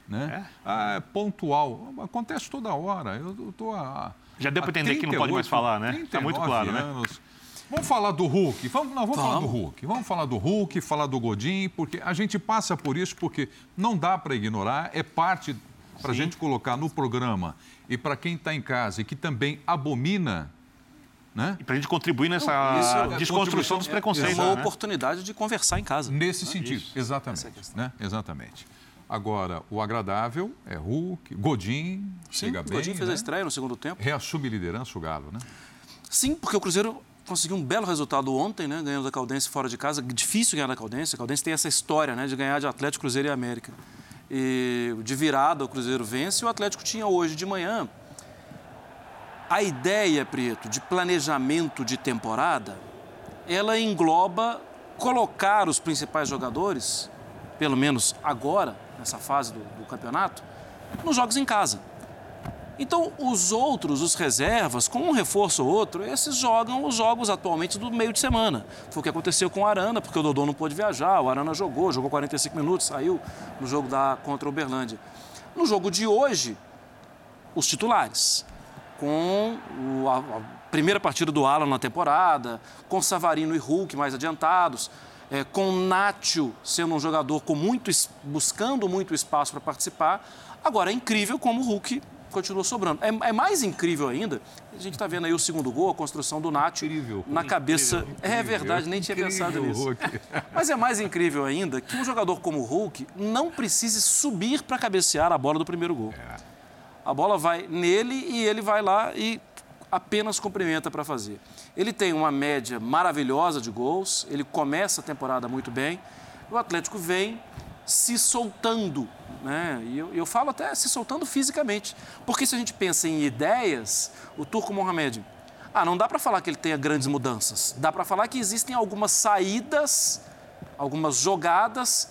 né? É? Ah, é pontual, acontece toda hora. Eu estou a. Já deu para entender que não pode mais falar, né? Está muito claro, né? anos. né? Vamos falar do Hulk. Vamos, não, vamos, vamos, falar do Hulk. Vamos falar do Hulk, falar do Godin, porque a gente passa por isso porque não dá para ignorar, é parte para a gente colocar no programa e para quem está em casa e que também abomina. Né? E para a gente contribuir nessa Isso, desconstrução dos preconceitos. É uma né? oportunidade de conversar em casa. Nesse sentido, Isso. exatamente. É né? Exatamente. Agora, o agradável é Hulk, Godin, Sim, chega bem. Godin fez né? a estreia no segundo tempo. Reassume liderança o Galo, né? Sim, porque o Cruzeiro conseguiu um belo resultado ontem, né? Ganhando da Caldense fora de casa. Difícil ganhar da Caldense. A Caldense tem essa história, né? De ganhar de Atlético, Cruzeiro e América. E de virada o Cruzeiro vence e o Atlético tinha hoje de manhã. A ideia, Preto, de planejamento de temporada, ela engloba colocar os principais jogadores, pelo menos agora, nessa fase do, do campeonato, nos jogos em casa. Então, os outros, os reservas, com um reforço ou outro, esses jogam os jogos atualmente do meio de semana. Foi o que aconteceu com o Arana, porque o Dodô não pôde viajar, o Arana jogou, jogou 45 minutos, saiu no jogo da, contra o Uberlândia. No jogo de hoje, os titulares, com o, a, a, primeira partida do Alan na temporada, com Savarino e Hulk mais adiantados, é, com Nátio sendo um jogador com muito, buscando muito espaço para participar. Agora, é incrível como o Hulk continua sobrando. É, é mais incrível ainda, a gente está vendo aí o segundo gol, a construção do Nath incrível, na cabeça. Incrível, é verdade, nem tinha pensado nisso. Mas é mais incrível ainda que um jogador como o Hulk não precise subir para cabecear a bola do primeiro gol. É. A bola vai nele e ele vai lá e apenas cumprimenta para fazer. Ele tem uma média maravilhosa de gols, ele começa a temporada muito bem. O Atlético vem se soltando né? E eu, eu falo até se soltando fisicamente. Porque se a gente pensa em ideias, o Turco Mohamed, ah, não dá para falar que ele tenha grandes mudanças. Dá para falar que existem algumas saídas, algumas jogadas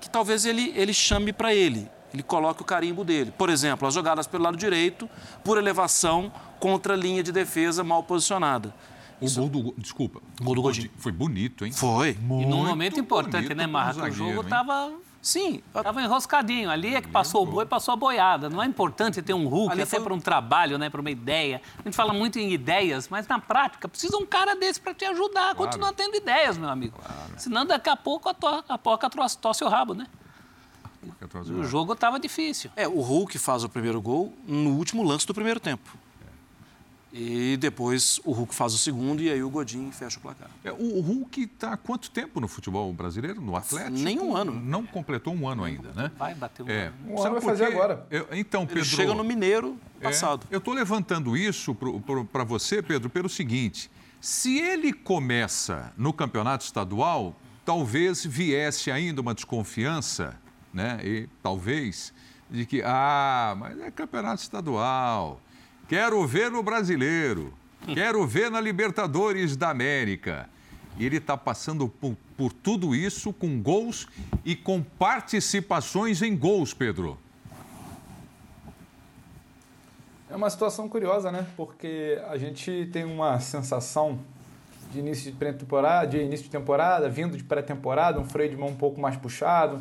que talvez ele, ele chame para ele. Ele coloque o carimbo dele. Por exemplo, as jogadas pelo lado direito, por elevação contra a linha de defesa mal posicionada. O Isso... gol do. Desculpa. Gol do Godinho. Foi bonito, hein? Foi. Muito e num momento importante, né, Marco? O jogo estava Sim. Estava enroscadinho. Ali é que passou o boi, passou a boiada. Não é importante ter um Hulk, Ali até foi... para um trabalho, né, para uma ideia. A gente fala muito em ideias, mas na prática precisa um cara desse para te ajudar a claro. continuar tendo ideias, meu amigo. Claro. Senão daqui a pouco a, to a poca tosse o rabo, né? O jogo estava difícil. É, o Hulk faz o primeiro gol no último lance do primeiro tempo. E depois o Hulk faz o segundo e aí o Godin fecha o placar. É, o Hulk está há quanto tempo no futebol brasileiro, no Atlético? Nenhum ano. Não completou um ano ainda, né? Vai bater um é. ano. Um ano vai fazer agora. Eu, então, Pedro... Ele chega no Mineiro passado. É, eu estou levantando isso para você, Pedro, pelo seguinte. Se ele começa no campeonato estadual, talvez viesse ainda uma desconfiança, né? E talvez de que, ah, mas é campeonato estadual Quero ver no Brasileiro. Quero ver na Libertadores da América. E ele está passando por, por, tudo isso com gols e com participações em gols, Pedro. É uma situação curiosa, né? Porque a gente tem uma sensação de início de pré-temporada, de início de temporada, vindo de pré-temporada, um freio de mão um pouco mais puxado,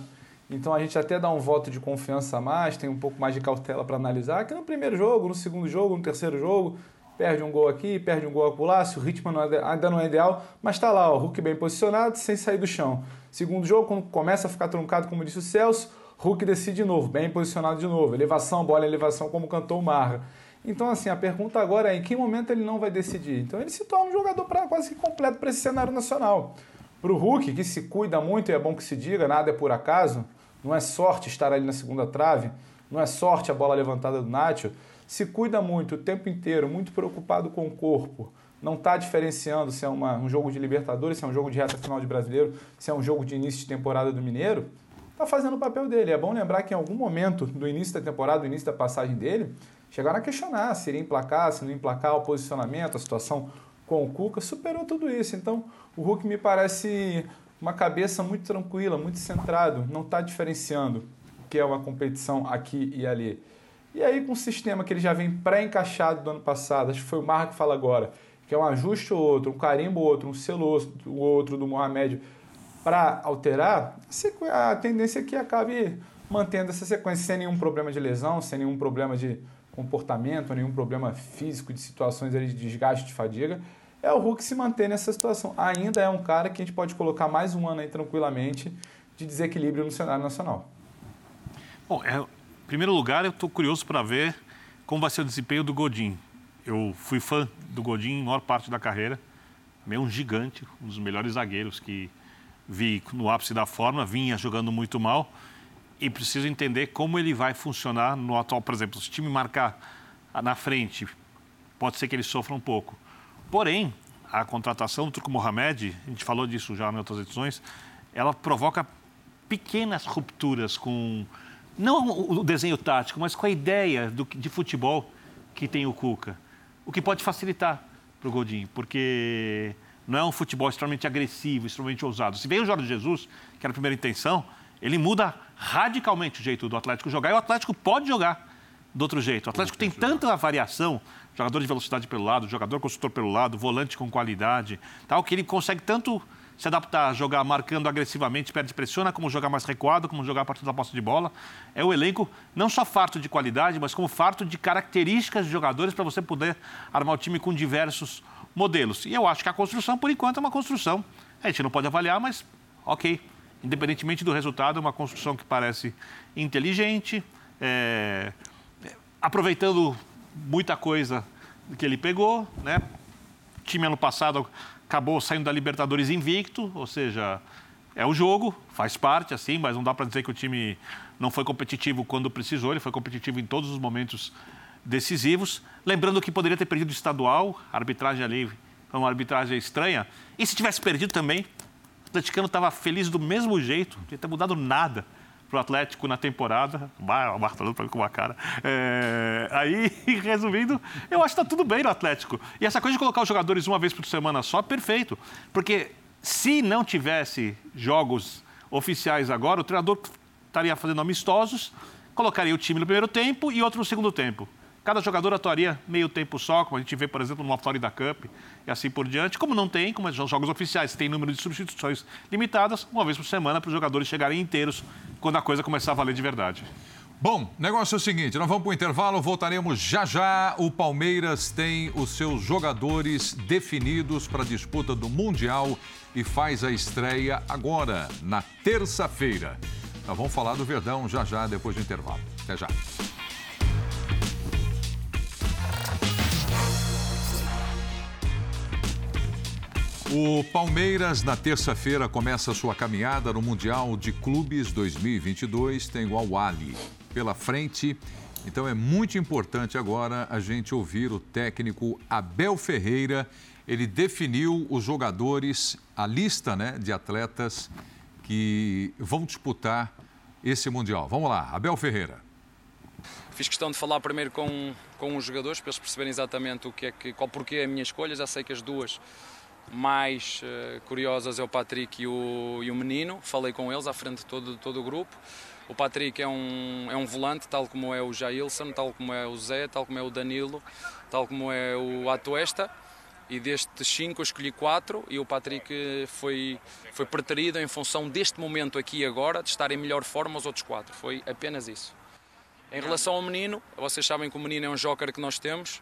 então a gente até dá um voto de confiança a mais, tem um pouco mais de cautela para analisar, que no primeiro jogo, no segundo jogo, no terceiro jogo, perde um gol aqui, perde um gol acolá, se o ritmo não é, ainda não é ideal, mas está lá, o Hulk bem posicionado, sem sair do chão. Segundo jogo, quando começa a ficar truncado, como disse o Celso, Hulk decide de novo, bem posicionado de novo, elevação, bola elevação, como cantou o Marra. Então, assim, a pergunta agora é em que momento ele não vai decidir? Então, ele se torna um jogador pra, quase que completo para esse cenário nacional. Para o Hulk, que se cuida muito, e é bom que se diga, nada é por acaso, não é sorte estar ali na segunda trave, não é sorte a bola levantada do Nacho. Se cuida muito o tempo inteiro, muito preocupado com o corpo, não está diferenciando se é uma, um jogo de Libertadores, se é um jogo de reta final de brasileiro, se é um jogo de início de temporada do Mineiro, está fazendo o papel dele. É bom lembrar que em algum momento do início da temporada, do início da passagem dele, chegaram a questionar se iria emplacar, se não emplacar, o posicionamento, a situação com o Cuca, superou tudo isso. Então, o Hulk me parece uma cabeça muito tranquila, muito centrado, não está diferenciando o que é uma competição aqui e ali. E aí, com um sistema que ele já vem pré-encaixado do ano passado, acho que foi o Marco que fala agora, que é um ajuste ou outro, um carimbo ou outro, um selo ou outro do Mohamed para alterar, a tendência é que acabe mantendo essa sequência sem nenhum problema de lesão, sem nenhum problema de comportamento, nenhum problema físico, de situações de desgaste, de fadiga é o Hulk se manter nessa situação. Ainda é um cara que a gente pode colocar mais um ano aí tranquilamente de desequilíbrio no cenário nacional. Bom, é, em primeiro lugar, eu estou curioso para ver como vai ser o desempenho do Godin. Eu fui fã do Godin maior parte da carreira. É um gigante, um dos melhores zagueiros que vi no ápice da forma, vinha jogando muito mal. E preciso entender como ele vai funcionar no atual. Por exemplo, se o time marcar na frente, pode ser que ele sofra um pouco. Porém, a contratação do Turco Mohamed, a gente falou disso já em outras edições, ela provoca pequenas rupturas com não o desenho tático, mas com a ideia do, de futebol que tem o Cuca. O que pode facilitar para o Godinho, porque não é um futebol extremamente agressivo, extremamente ousado. Se vem o Jorge Jesus, que era a primeira intenção, ele muda radicalmente o jeito do Atlético jogar e o Atlético pode jogar do outro jeito. O Atlético tem tanta variação jogador de velocidade pelo lado, jogador construtor pelo lado, volante com qualidade, tal, que ele consegue tanto se adaptar a jogar marcando agressivamente, perde pressiona, como jogar mais recuado, como jogar a partir da posse de bola. É o elenco não só farto de qualidade, mas como farto de características de jogadores para você poder armar o time com diversos modelos. E eu acho que a construção, por enquanto, é uma construção. A gente não pode avaliar, mas ok. Independentemente do resultado, é uma construção que parece inteligente, é... aproveitando muita coisa que ele pegou, né? O time ano passado acabou saindo da Libertadores invicto, ou seja, é o jogo, faz parte assim, mas não dá para dizer que o time não foi competitivo quando precisou, ele foi competitivo em todos os momentos decisivos. Lembrando que poderia ter perdido o estadual, a arbitragem ali foi uma arbitragem estranha. E se tivesse perdido também, o atleticano estava feliz do mesmo jeito, não tinha ter mudado nada para o Atlético na temporada. O Bartolomeu para mim com uma cara. É... Aí, resumindo, eu acho que está tudo bem no Atlético. E essa coisa de colocar os jogadores uma vez por semana só, perfeito. Porque se não tivesse jogos oficiais agora, o treinador estaria fazendo amistosos, colocaria o time no primeiro tempo e outro no segundo tempo. Cada jogador atuaria meio tempo só, como a gente vê, por exemplo, numa Florida Cup e assim por diante. Como não tem, como os jogos oficiais têm número de substituições limitadas, uma vez por semana para os jogadores chegarem inteiros quando a coisa começar a valer de verdade. Bom, negócio é o seguinte, nós vamos para o intervalo, voltaremos já já. O Palmeiras tem os seus jogadores definidos para a disputa do Mundial e faz a estreia agora, na terça-feira. Nós vamos falar do Verdão já já, depois do intervalo. Até já. O Palmeiras, na terça-feira, começa sua caminhada no Mundial de Clubes 2022. Tem o Al-Ali pela frente. Então é muito importante agora a gente ouvir o técnico Abel Ferreira. Ele definiu os jogadores, a lista né, de atletas que vão disputar esse Mundial. Vamos lá, Abel Ferreira. Fiz questão de falar primeiro com, com os jogadores para eles perceberem exatamente o que é que, qual porquê é a minha escolha. Já sei que as duas mais uh, curiosas é o Patrick e o, e o Menino. Falei com eles à frente de todo, todo o grupo. O Patrick é um, é um volante, tal como é o Jailson, tal como é o Zé, tal como é o Danilo, tal como é o Atuesta. E destes cinco eu escolhi quatro e o Patrick foi, foi preterido em função deste momento aqui agora, de estar em melhor forma os outros quatro. Foi apenas isso. Em relação ao menino, vocês sabem que o menino é um joker que nós temos.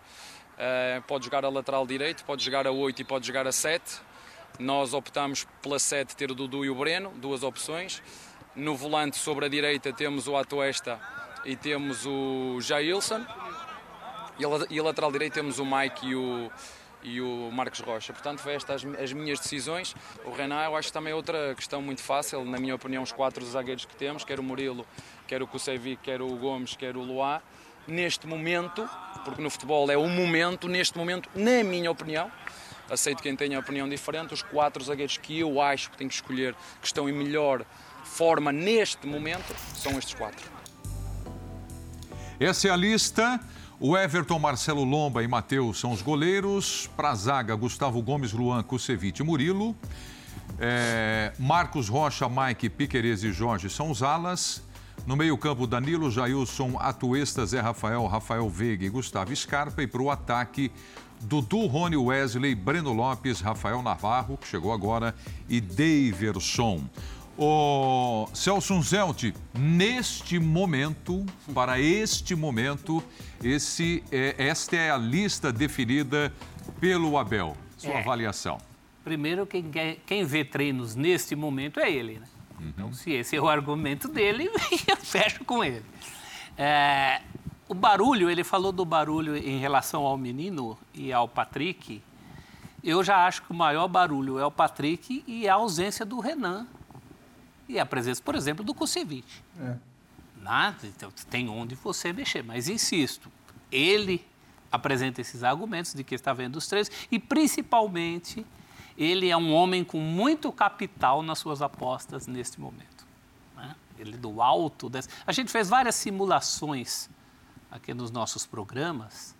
Uh, pode jogar a lateral direito, pode jogar a 8 e pode jogar a 7. Nós optamos pela 7 ter o Dudu e o Breno, duas opções. No volante sobre a direita temos o Atuesta e temos o Jailson. E a lateral direita temos o Mike e o, e o Marcos Rocha. Portanto, foi estas as, as minhas decisões. O Renan, eu acho também é outra questão muito fácil. Na minha opinião, os quatro zagueiros que temos, quer o Murilo, quer o Kusevic, quer o Gomes, quer o Luá, neste momento, porque no futebol é um momento, neste momento, na minha opinião, aceito quem tenha opinião diferente, os quatro zagueiros que eu acho que tenho que escolher, que estão em melhor forma neste momento, são estes quatro. Essa é a lista. O Everton, Marcelo Lomba e Matheus são os goleiros. Para a zaga, Gustavo Gomes, Luan, Kusevich e Murilo. É, Marcos Rocha, Mike, Piquerez e Jorge são os alas. No meio-campo, Danilo, Jailson, Atuesta, Zé Rafael, Rafael Veiga e Gustavo Scarpa. E para o ataque, Dudu, Rony Wesley, Breno Lopes, Rafael Navarro, que chegou agora, e Daverson. O Celso Zelt, neste momento, para este momento, esse, é, esta é a lista definida pelo Abel. Sua é. avaliação. Primeiro, quem, quem vê treinos neste momento é ele, né? Uhum. Então, se esse é o argumento dele, eu fecho com ele. É, o barulho, ele falou do barulho em relação ao menino e ao Patrick. Eu já acho que o maior barulho é o Patrick e a ausência do Renan. E a presença, por exemplo, do Kusevich. É. Nada, então tem onde você mexer. Mas insisto, ele apresenta esses argumentos de que está vendo os três e principalmente ele é um homem com muito capital nas suas apostas neste momento. Né? Ele do alto. Desse... A gente fez várias simulações aqui nos nossos programas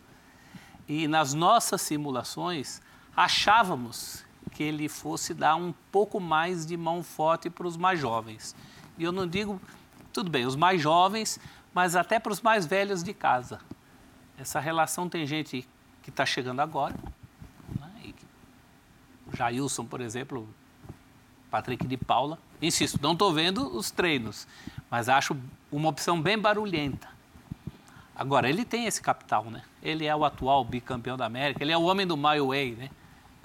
e nas nossas simulações achávamos que ele fosse dar um pouco mais de mão forte para os mais jovens. E eu não digo, tudo bem, os mais jovens, mas até para os mais velhos de casa. Essa relação tem gente que está chegando agora, Jailson, por exemplo, Patrick de Paula. Insisto, não estou vendo os treinos, mas acho uma opção bem barulhenta. Agora, ele tem esse capital, né? Ele é o atual bicampeão da América, ele é o homem do My Way, né?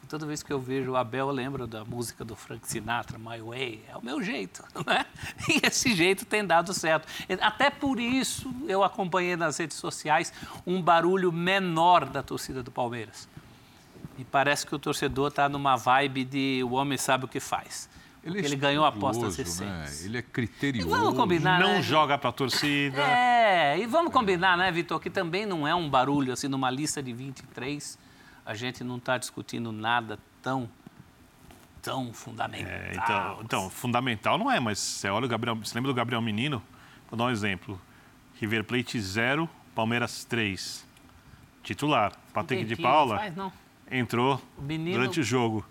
Toda vez que eu vejo o Abel, eu lembro da música do Frank Sinatra, My Way. É o meu jeito, né? E esse jeito tem dado certo. Até por isso eu acompanhei nas redes sociais um barulho menor da torcida do Palmeiras. E parece que o torcedor está numa vibe de o homem sabe o que faz. Ele, é ele ganhou apostas recentes. Né? Ele é criterioso. E vamos combinar, Não né? joga para a torcida. É, e vamos combinar, né, Vitor, que também não é um barulho, assim, numa lista de 23, a gente não está discutindo nada tão tão fundamental. É, então, então, fundamental não é, mas você olha o Gabriel, você lembra do Gabriel Menino? Vou dar um exemplo. River Plate 0, Palmeiras 3. Titular. Patrick de Paula. Faz, não entrou menino... durante o jogo.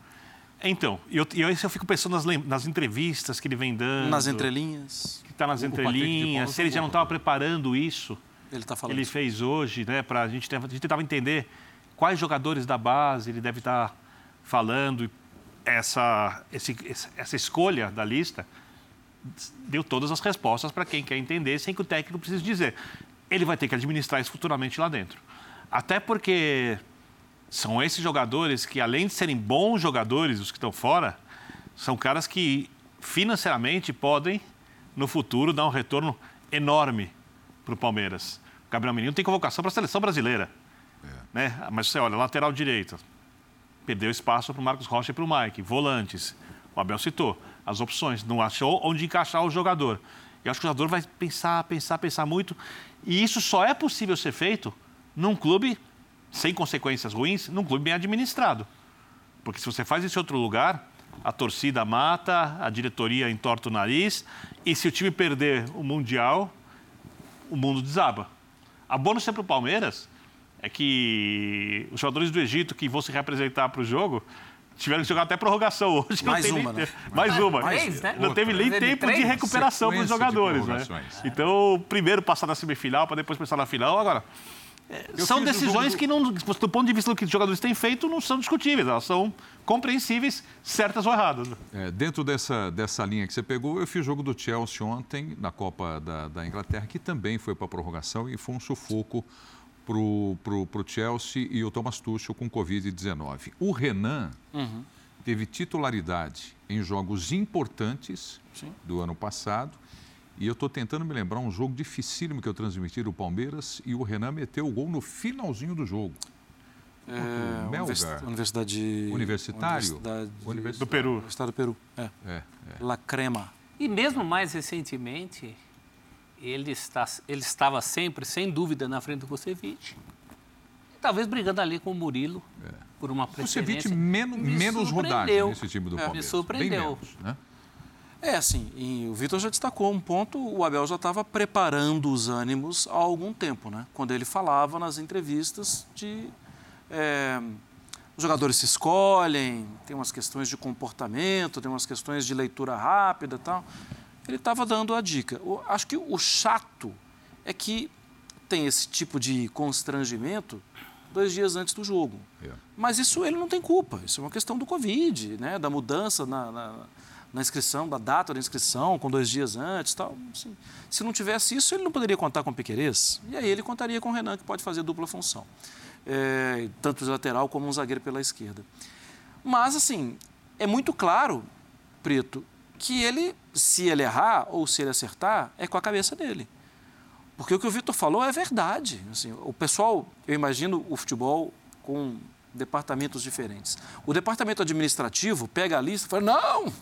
Então, e eu, eu, eu fico pensando nas, nas, entrevistas que ele vem dando. Nas entrelinhas. Que está nas o entrelinhas. Se ele já não estava preparando isso. Ele está falando. Ele fez hoje, né? Para a gente, a gente tentava entender quais jogadores da base ele deve estar tá falando. Essa, esse, essa escolha da lista deu todas as respostas para quem quer entender, sem que o técnico precise dizer. Ele vai ter que administrar isso futuramente lá dentro. Até porque são esses jogadores que, além de serem bons jogadores, os que estão fora, são caras que financeiramente podem no futuro dar um retorno enorme para o Palmeiras. O Gabriel Menino tem convocação para a seleção brasileira. É. Né? Mas você olha, lateral direito, perdeu espaço para o Marcos Rocha e para o Mike. Volantes, o Abel citou, as opções, não achou onde encaixar o jogador. E acho que o jogador vai pensar, pensar, pensar muito. E isso só é possível ser feito num clube sem consequências ruins, num clube bem administrado. Porque se você faz isso em outro lugar, a torcida mata, a diretoria entorta o nariz, e se o time perder o Mundial, o mundo desaba. A bônus para o Palmeiras é que os jogadores do Egito que vão se representar para o jogo tiveram que jogar até prorrogação hoje. Mais uma, né? Mais uma. Três, né? Não teve nem tempo de recuperação para os jogadores, né? Então, primeiro passar na semifinal para depois pensar na final. Agora, eu são decisões que, não, do ponto de vista do que os jogadores têm feito, não são discutíveis. Elas são compreensíveis, certas ou erradas. É, dentro dessa, dessa linha que você pegou, eu fiz o jogo do Chelsea ontem, na Copa da, da Inglaterra, que também foi para a prorrogação e foi um sufoco para o Chelsea e o Thomas Tuchel com Covid-19. O Renan uhum. teve titularidade em jogos importantes Sim. do ano passado. E eu estou tentando me lembrar um jogo dificílimo que eu transmiti do Palmeiras e o Renan meteu o gol no finalzinho do jogo. É, Melgar. Universidade... Universitário? Universidade... Universidade... Do Peru. Universidade do Peru, é. é, é. La Crema. E mesmo mais recentemente, ele, está, ele estava sempre, sem dúvida, na frente do Vucevic. Talvez brigando ali com o Murilo é. por uma preferência. Vucevic menos, menos rodagem nesse time do é, Palmeiras. Me surpreendeu. Menos, né? É, assim, o Vitor já destacou um ponto, o Abel já estava preparando os ânimos há algum tempo, né? Quando ele falava nas entrevistas de... É, os jogadores se escolhem, tem umas questões de comportamento, tem umas questões de leitura rápida e tal ele estava dando a dica. Eu acho que o chato é que tem esse tipo de constrangimento dois dias antes do jogo. É. Mas isso ele não tem culpa. Isso é uma questão do Covid, né? da mudança na, na, na inscrição, da data da inscrição, com dois dias antes. Tal. Assim, se não tivesse isso, ele não poderia contar com o Piquerez. E aí ele contaria com o Renan, que pode fazer dupla função. É, tanto de lateral como um zagueiro pela esquerda. Mas, assim, é muito claro, Preto, que ele, se ele errar ou se ele acertar, é com a cabeça dele. Porque o que o Vitor falou é verdade. Assim, o pessoal, eu imagino o futebol com departamentos diferentes. O departamento administrativo pega a lista e fala: não,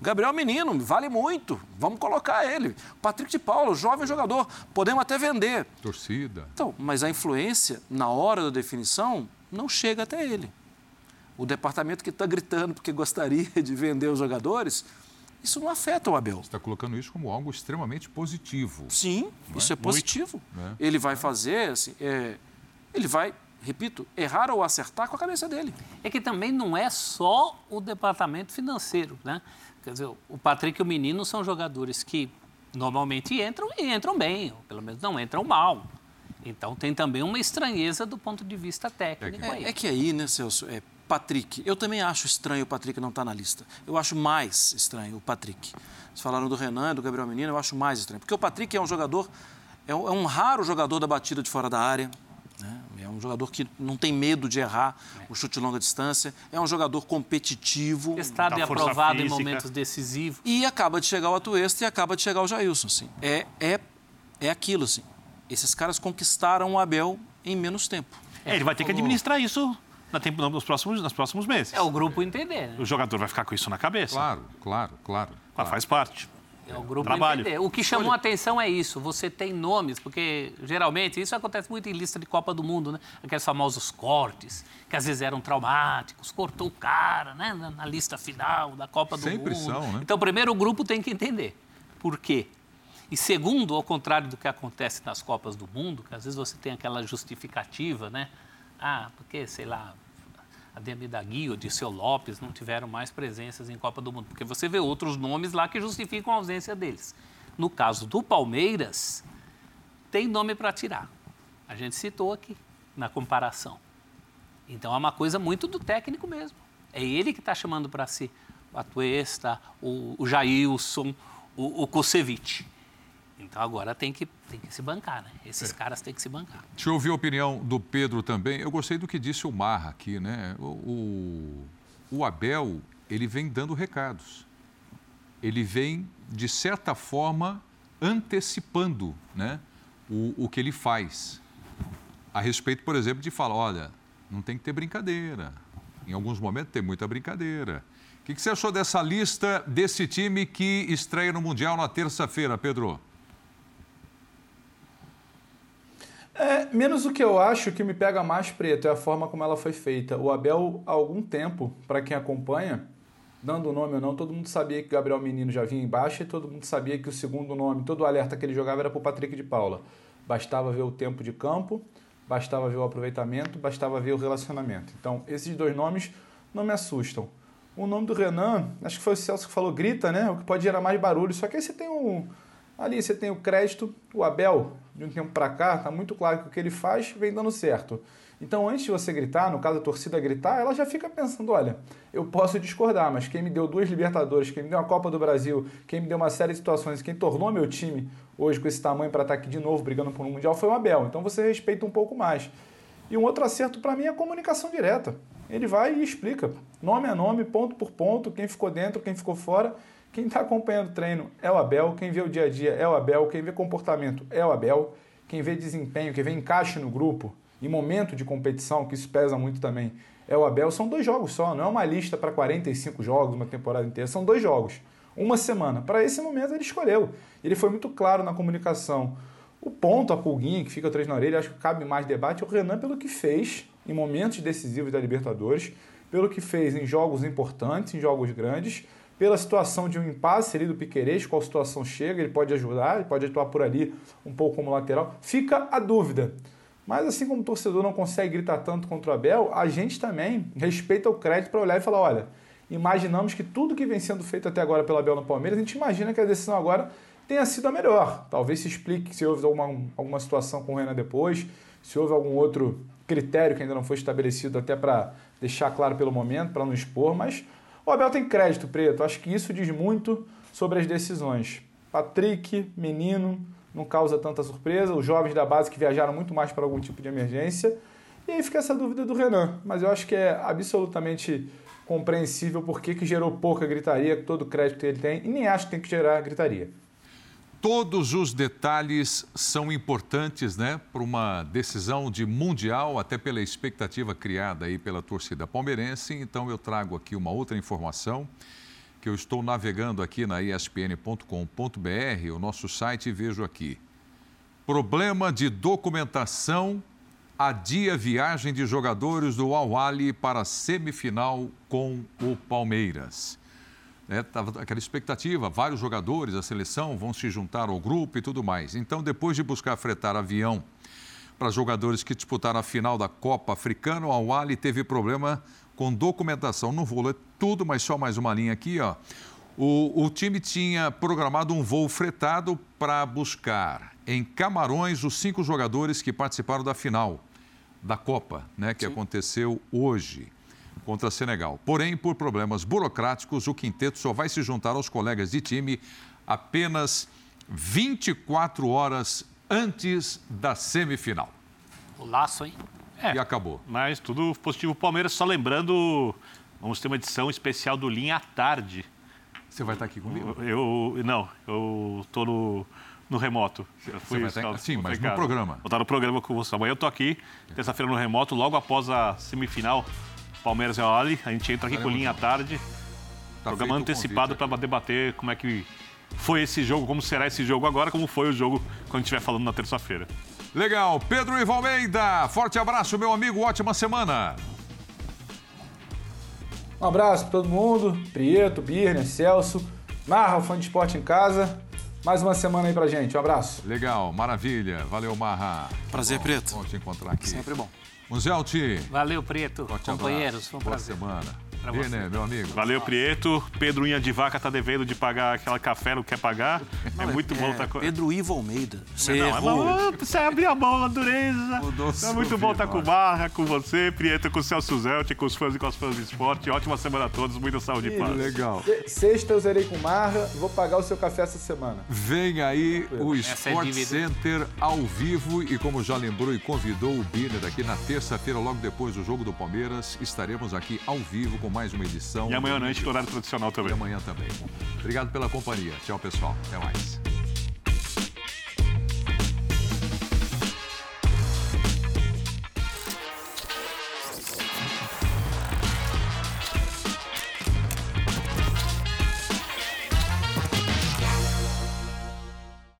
Gabriel Menino, vale muito, vamos colocar ele. Patrick de Paulo, jovem jogador, podemos até vender. Torcida. Então, mas a influência, na hora da definição, não chega até ele. O departamento que está gritando porque gostaria de vender os jogadores isso não afeta o Abel. Você está colocando isso como algo extremamente positivo. Sim, não isso é, é positivo. É. Ele vai fazer, assim, é, ele vai, repito, errar ou acertar com a cabeça dele. É que também não é só o departamento financeiro, né? Quer dizer, o Patrick e o Menino são jogadores que normalmente entram e entram bem, ou pelo menos não entram mal. Então tem também uma estranheza do ponto de vista técnico. É, é que aí, né, Celso, é, Patrick. Eu também acho estranho o Patrick não estar tá na lista. Eu acho mais estranho o Patrick. Vocês falaram do Renan, do Gabriel Menino, eu acho mais estranho. Porque o Patrick é um jogador, é um, é um raro jogador da batida de fora da área. Né? É um jogador que não tem medo de errar é. o chute de longa distância. É um jogador competitivo. Testado e aprovado física. em momentos decisivos. E acaba de chegar o Atuesta e acaba de chegar o Jailson. Assim. É, é, é aquilo, assim. Esses caras conquistaram o Abel em menos tempo. É, ele vai ter que administrar isso nos, próximos, nos próximos meses. É o grupo entender. Né? O jogador vai ficar com isso na cabeça. Claro, claro, claro. claro. Faz parte. É o grupo Trabalho. entender. O que chamou a atenção é isso. Você tem nomes, porque geralmente isso acontece muito em lista de Copa do Mundo, né? Aqueles famosos cortes, que às vezes eram traumáticos, cortou o cara, né? Na, na lista final da Copa do Sempre Mundo. São, né? Então, primeiro o grupo tem que entender. Por quê? E segundo, ao contrário do que acontece nas Copas do Mundo, que às vezes você tem aquela justificativa, né? Ah, porque, sei lá, Ademir da Guia, Odisseu Lopes não tiveram mais presenças em Copa do Mundo, porque você vê outros nomes lá que justificam a ausência deles. No caso do Palmeiras, tem nome para tirar. A gente citou aqui na comparação. Então é uma coisa muito do técnico mesmo. É ele que está chamando para si o Atuesta, o, o Jailson, o, o Kusevich. Então agora tem que, tem que se bancar, né? Esses é. caras têm que se bancar. Deixa eu ouvir a opinião do Pedro também. Eu gostei do que disse o Marra aqui, né? O, o, o Abel, ele vem dando recados. Ele vem de certa forma, antecipando né, o, o que ele faz. A respeito, por exemplo, de falar: olha, não tem que ter brincadeira. Em alguns momentos tem muita brincadeira. O que, que você achou dessa lista desse time que estreia no Mundial na terça-feira, Pedro? É, menos o que eu acho que me pega mais preto é a forma como ela foi feita. O Abel, há algum tempo, para quem acompanha, dando o nome ou não, todo mundo sabia que Gabriel Menino já vinha embaixo e todo mundo sabia que o segundo nome, todo alerta que ele jogava era para o Patrick de Paula. Bastava ver o tempo de campo, bastava ver o aproveitamento, bastava ver o relacionamento. Então, esses dois nomes não me assustam. O nome do Renan, acho que foi o Celso que falou, grita, né? O que pode gerar mais barulho. Só que aí você tem um. Ali você tem o crédito, o Abel, de um tempo para cá, tá muito claro que o que ele faz vem dando certo. Então, antes de você gritar, no caso a torcida gritar, ela já fica pensando: olha, eu posso discordar, mas quem me deu duas Libertadores, quem me deu a Copa do Brasil, quem me deu uma série de situações, quem tornou meu time hoje com esse tamanho para estar aqui de novo brigando por um Mundial foi o Abel. Então você respeita um pouco mais. E um outro acerto para mim é a comunicação direta. Ele vai e explica, nome a nome, ponto por ponto, quem ficou dentro, quem ficou fora. Quem está acompanhando o treino é o Abel, quem vê o dia a dia é o Abel, quem vê comportamento é o Abel, quem vê desempenho, quem vê encaixe no grupo, em momento de competição, que isso pesa muito também, é o Abel. São dois jogos só, não é uma lista para 45 jogos, uma temporada inteira, são dois jogos, uma semana. Para esse momento ele escolheu. Ele foi muito claro na comunicação. O ponto, a pulguinha que fica atrás na orelha, acho que cabe mais debate, é o Renan pelo que fez em momentos decisivos da Libertadores, pelo que fez em jogos importantes, em jogos grandes, pela situação de um impasse ali do Piquerez, qual situação chega, ele pode ajudar, ele pode atuar por ali um pouco como lateral. Fica a dúvida. Mas assim como o torcedor não consegue gritar tanto contra o Abel, a gente também respeita o crédito para olhar e falar, olha, imaginamos que tudo que vem sendo feito até agora pelo Abel no Palmeiras, a gente imagina que a decisão agora tenha sido a melhor. Talvez se explique se houve alguma, alguma situação com o Renan depois, se houve algum outro critério que ainda não foi estabelecido até para deixar claro pelo momento, para não expor, mas o Abel tem crédito, Preto. Acho que isso diz muito sobre as decisões. Patrick, menino, não causa tanta surpresa. Os jovens da base que viajaram muito mais para algum tipo de emergência. E aí fica essa dúvida do Renan. Mas eu acho que é absolutamente compreensível porque que gerou pouca gritaria, todo o crédito que ele tem, e nem acho que tem que gerar gritaria. Todos os detalhes são importantes, né, para uma decisão de mundial, até pela expectativa criada aí pela torcida palmeirense. Então eu trago aqui uma outra informação que eu estou navegando aqui na espn.com.br, o nosso site, e vejo aqui. Problema de documentação adia viagem de jogadores do al para semifinal com o Palmeiras. Estava é, aquela expectativa, vários jogadores da seleção vão se juntar ao grupo e tudo mais. Então, depois de buscar fretar avião para jogadores que disputaram a final da Copa Africana, o Awali teve problema com documentação. Não vou ler tudo, mas só mais uma linha aqui. Ó. O, o time tinha programado um voo fretado para buscar em Camarões os cinco jogadores que participaram da final da Copa, né, que Sim. aconteceu hoje contra Senegal. Porém, por problemas burocráticos, o quinteto só vai se juntar aos colegas de time apenas 24 horas antes da semifinal. O laço, hein? É, e acabou. Mas tudo positivo. Palmeiras, só lembrando, vamos ter uma edição especial do Linha à Tarde. Você vai estar aqui comigo? Eu, não, eu estou no, no remoto. Fui, Você vai estar, sim, mas no programa. Vou estar no programa com você. Amanhã eu estou aqui, terça-feira no remoto, logo após a semifinal Palmeiras e Ali. A gente entra aqui com linha à tarde. Tá programa antecipado para debater como é que foi esse jogo, como será esse jogo agora, como foi o jogo quando a gente estiver falando na terça-feira. Legal. Pedro Ivo Almeida, forte abraço, meu amigo. Ótima semana. Um abraço para todo mundo. Prieto, Birner, Celso. Marra, fã de esporte em casa. Mais uma semana aí pra gente. Um abraço. Legal, maravilha. Valeu, Marra. Prazer, bom, Preto. Bom te encontrar aqui. Sempre bom. Muzelti. Valeu, Preto. Forte Companheiros, foi um Boa prazer. semana. Viner, meu amigo. Valeu, Prieto. Pedro Unha de Vaca tá devendo de pagar aquela café, não quer pagar. Não, é muito é, bom estar tá com... Pedro Ivo Almeida. Você não, errou. você abriu a mão, a dureza. É muito bom estar tá com o Barra, com você, Prieto, com o Celso Zelt, com os fãs e com as fãs de esporte. Ótima semana a todos, muita saúde e paz. Legal. Sexta eu zerei com Marra, vou pagar o seu café essa semana. Vem aí o Sport é Center ao vivo e como já lembrou e convidou o Biner aqui na terça-feira, logo depois do jogo do Palmeiras, estaremos aqui ao vivo com mais uma edição. E amanhã à noite, horário tradicional também. E amanhã também. Obrigado pela companhia. Tchau, pessoal. Até mais.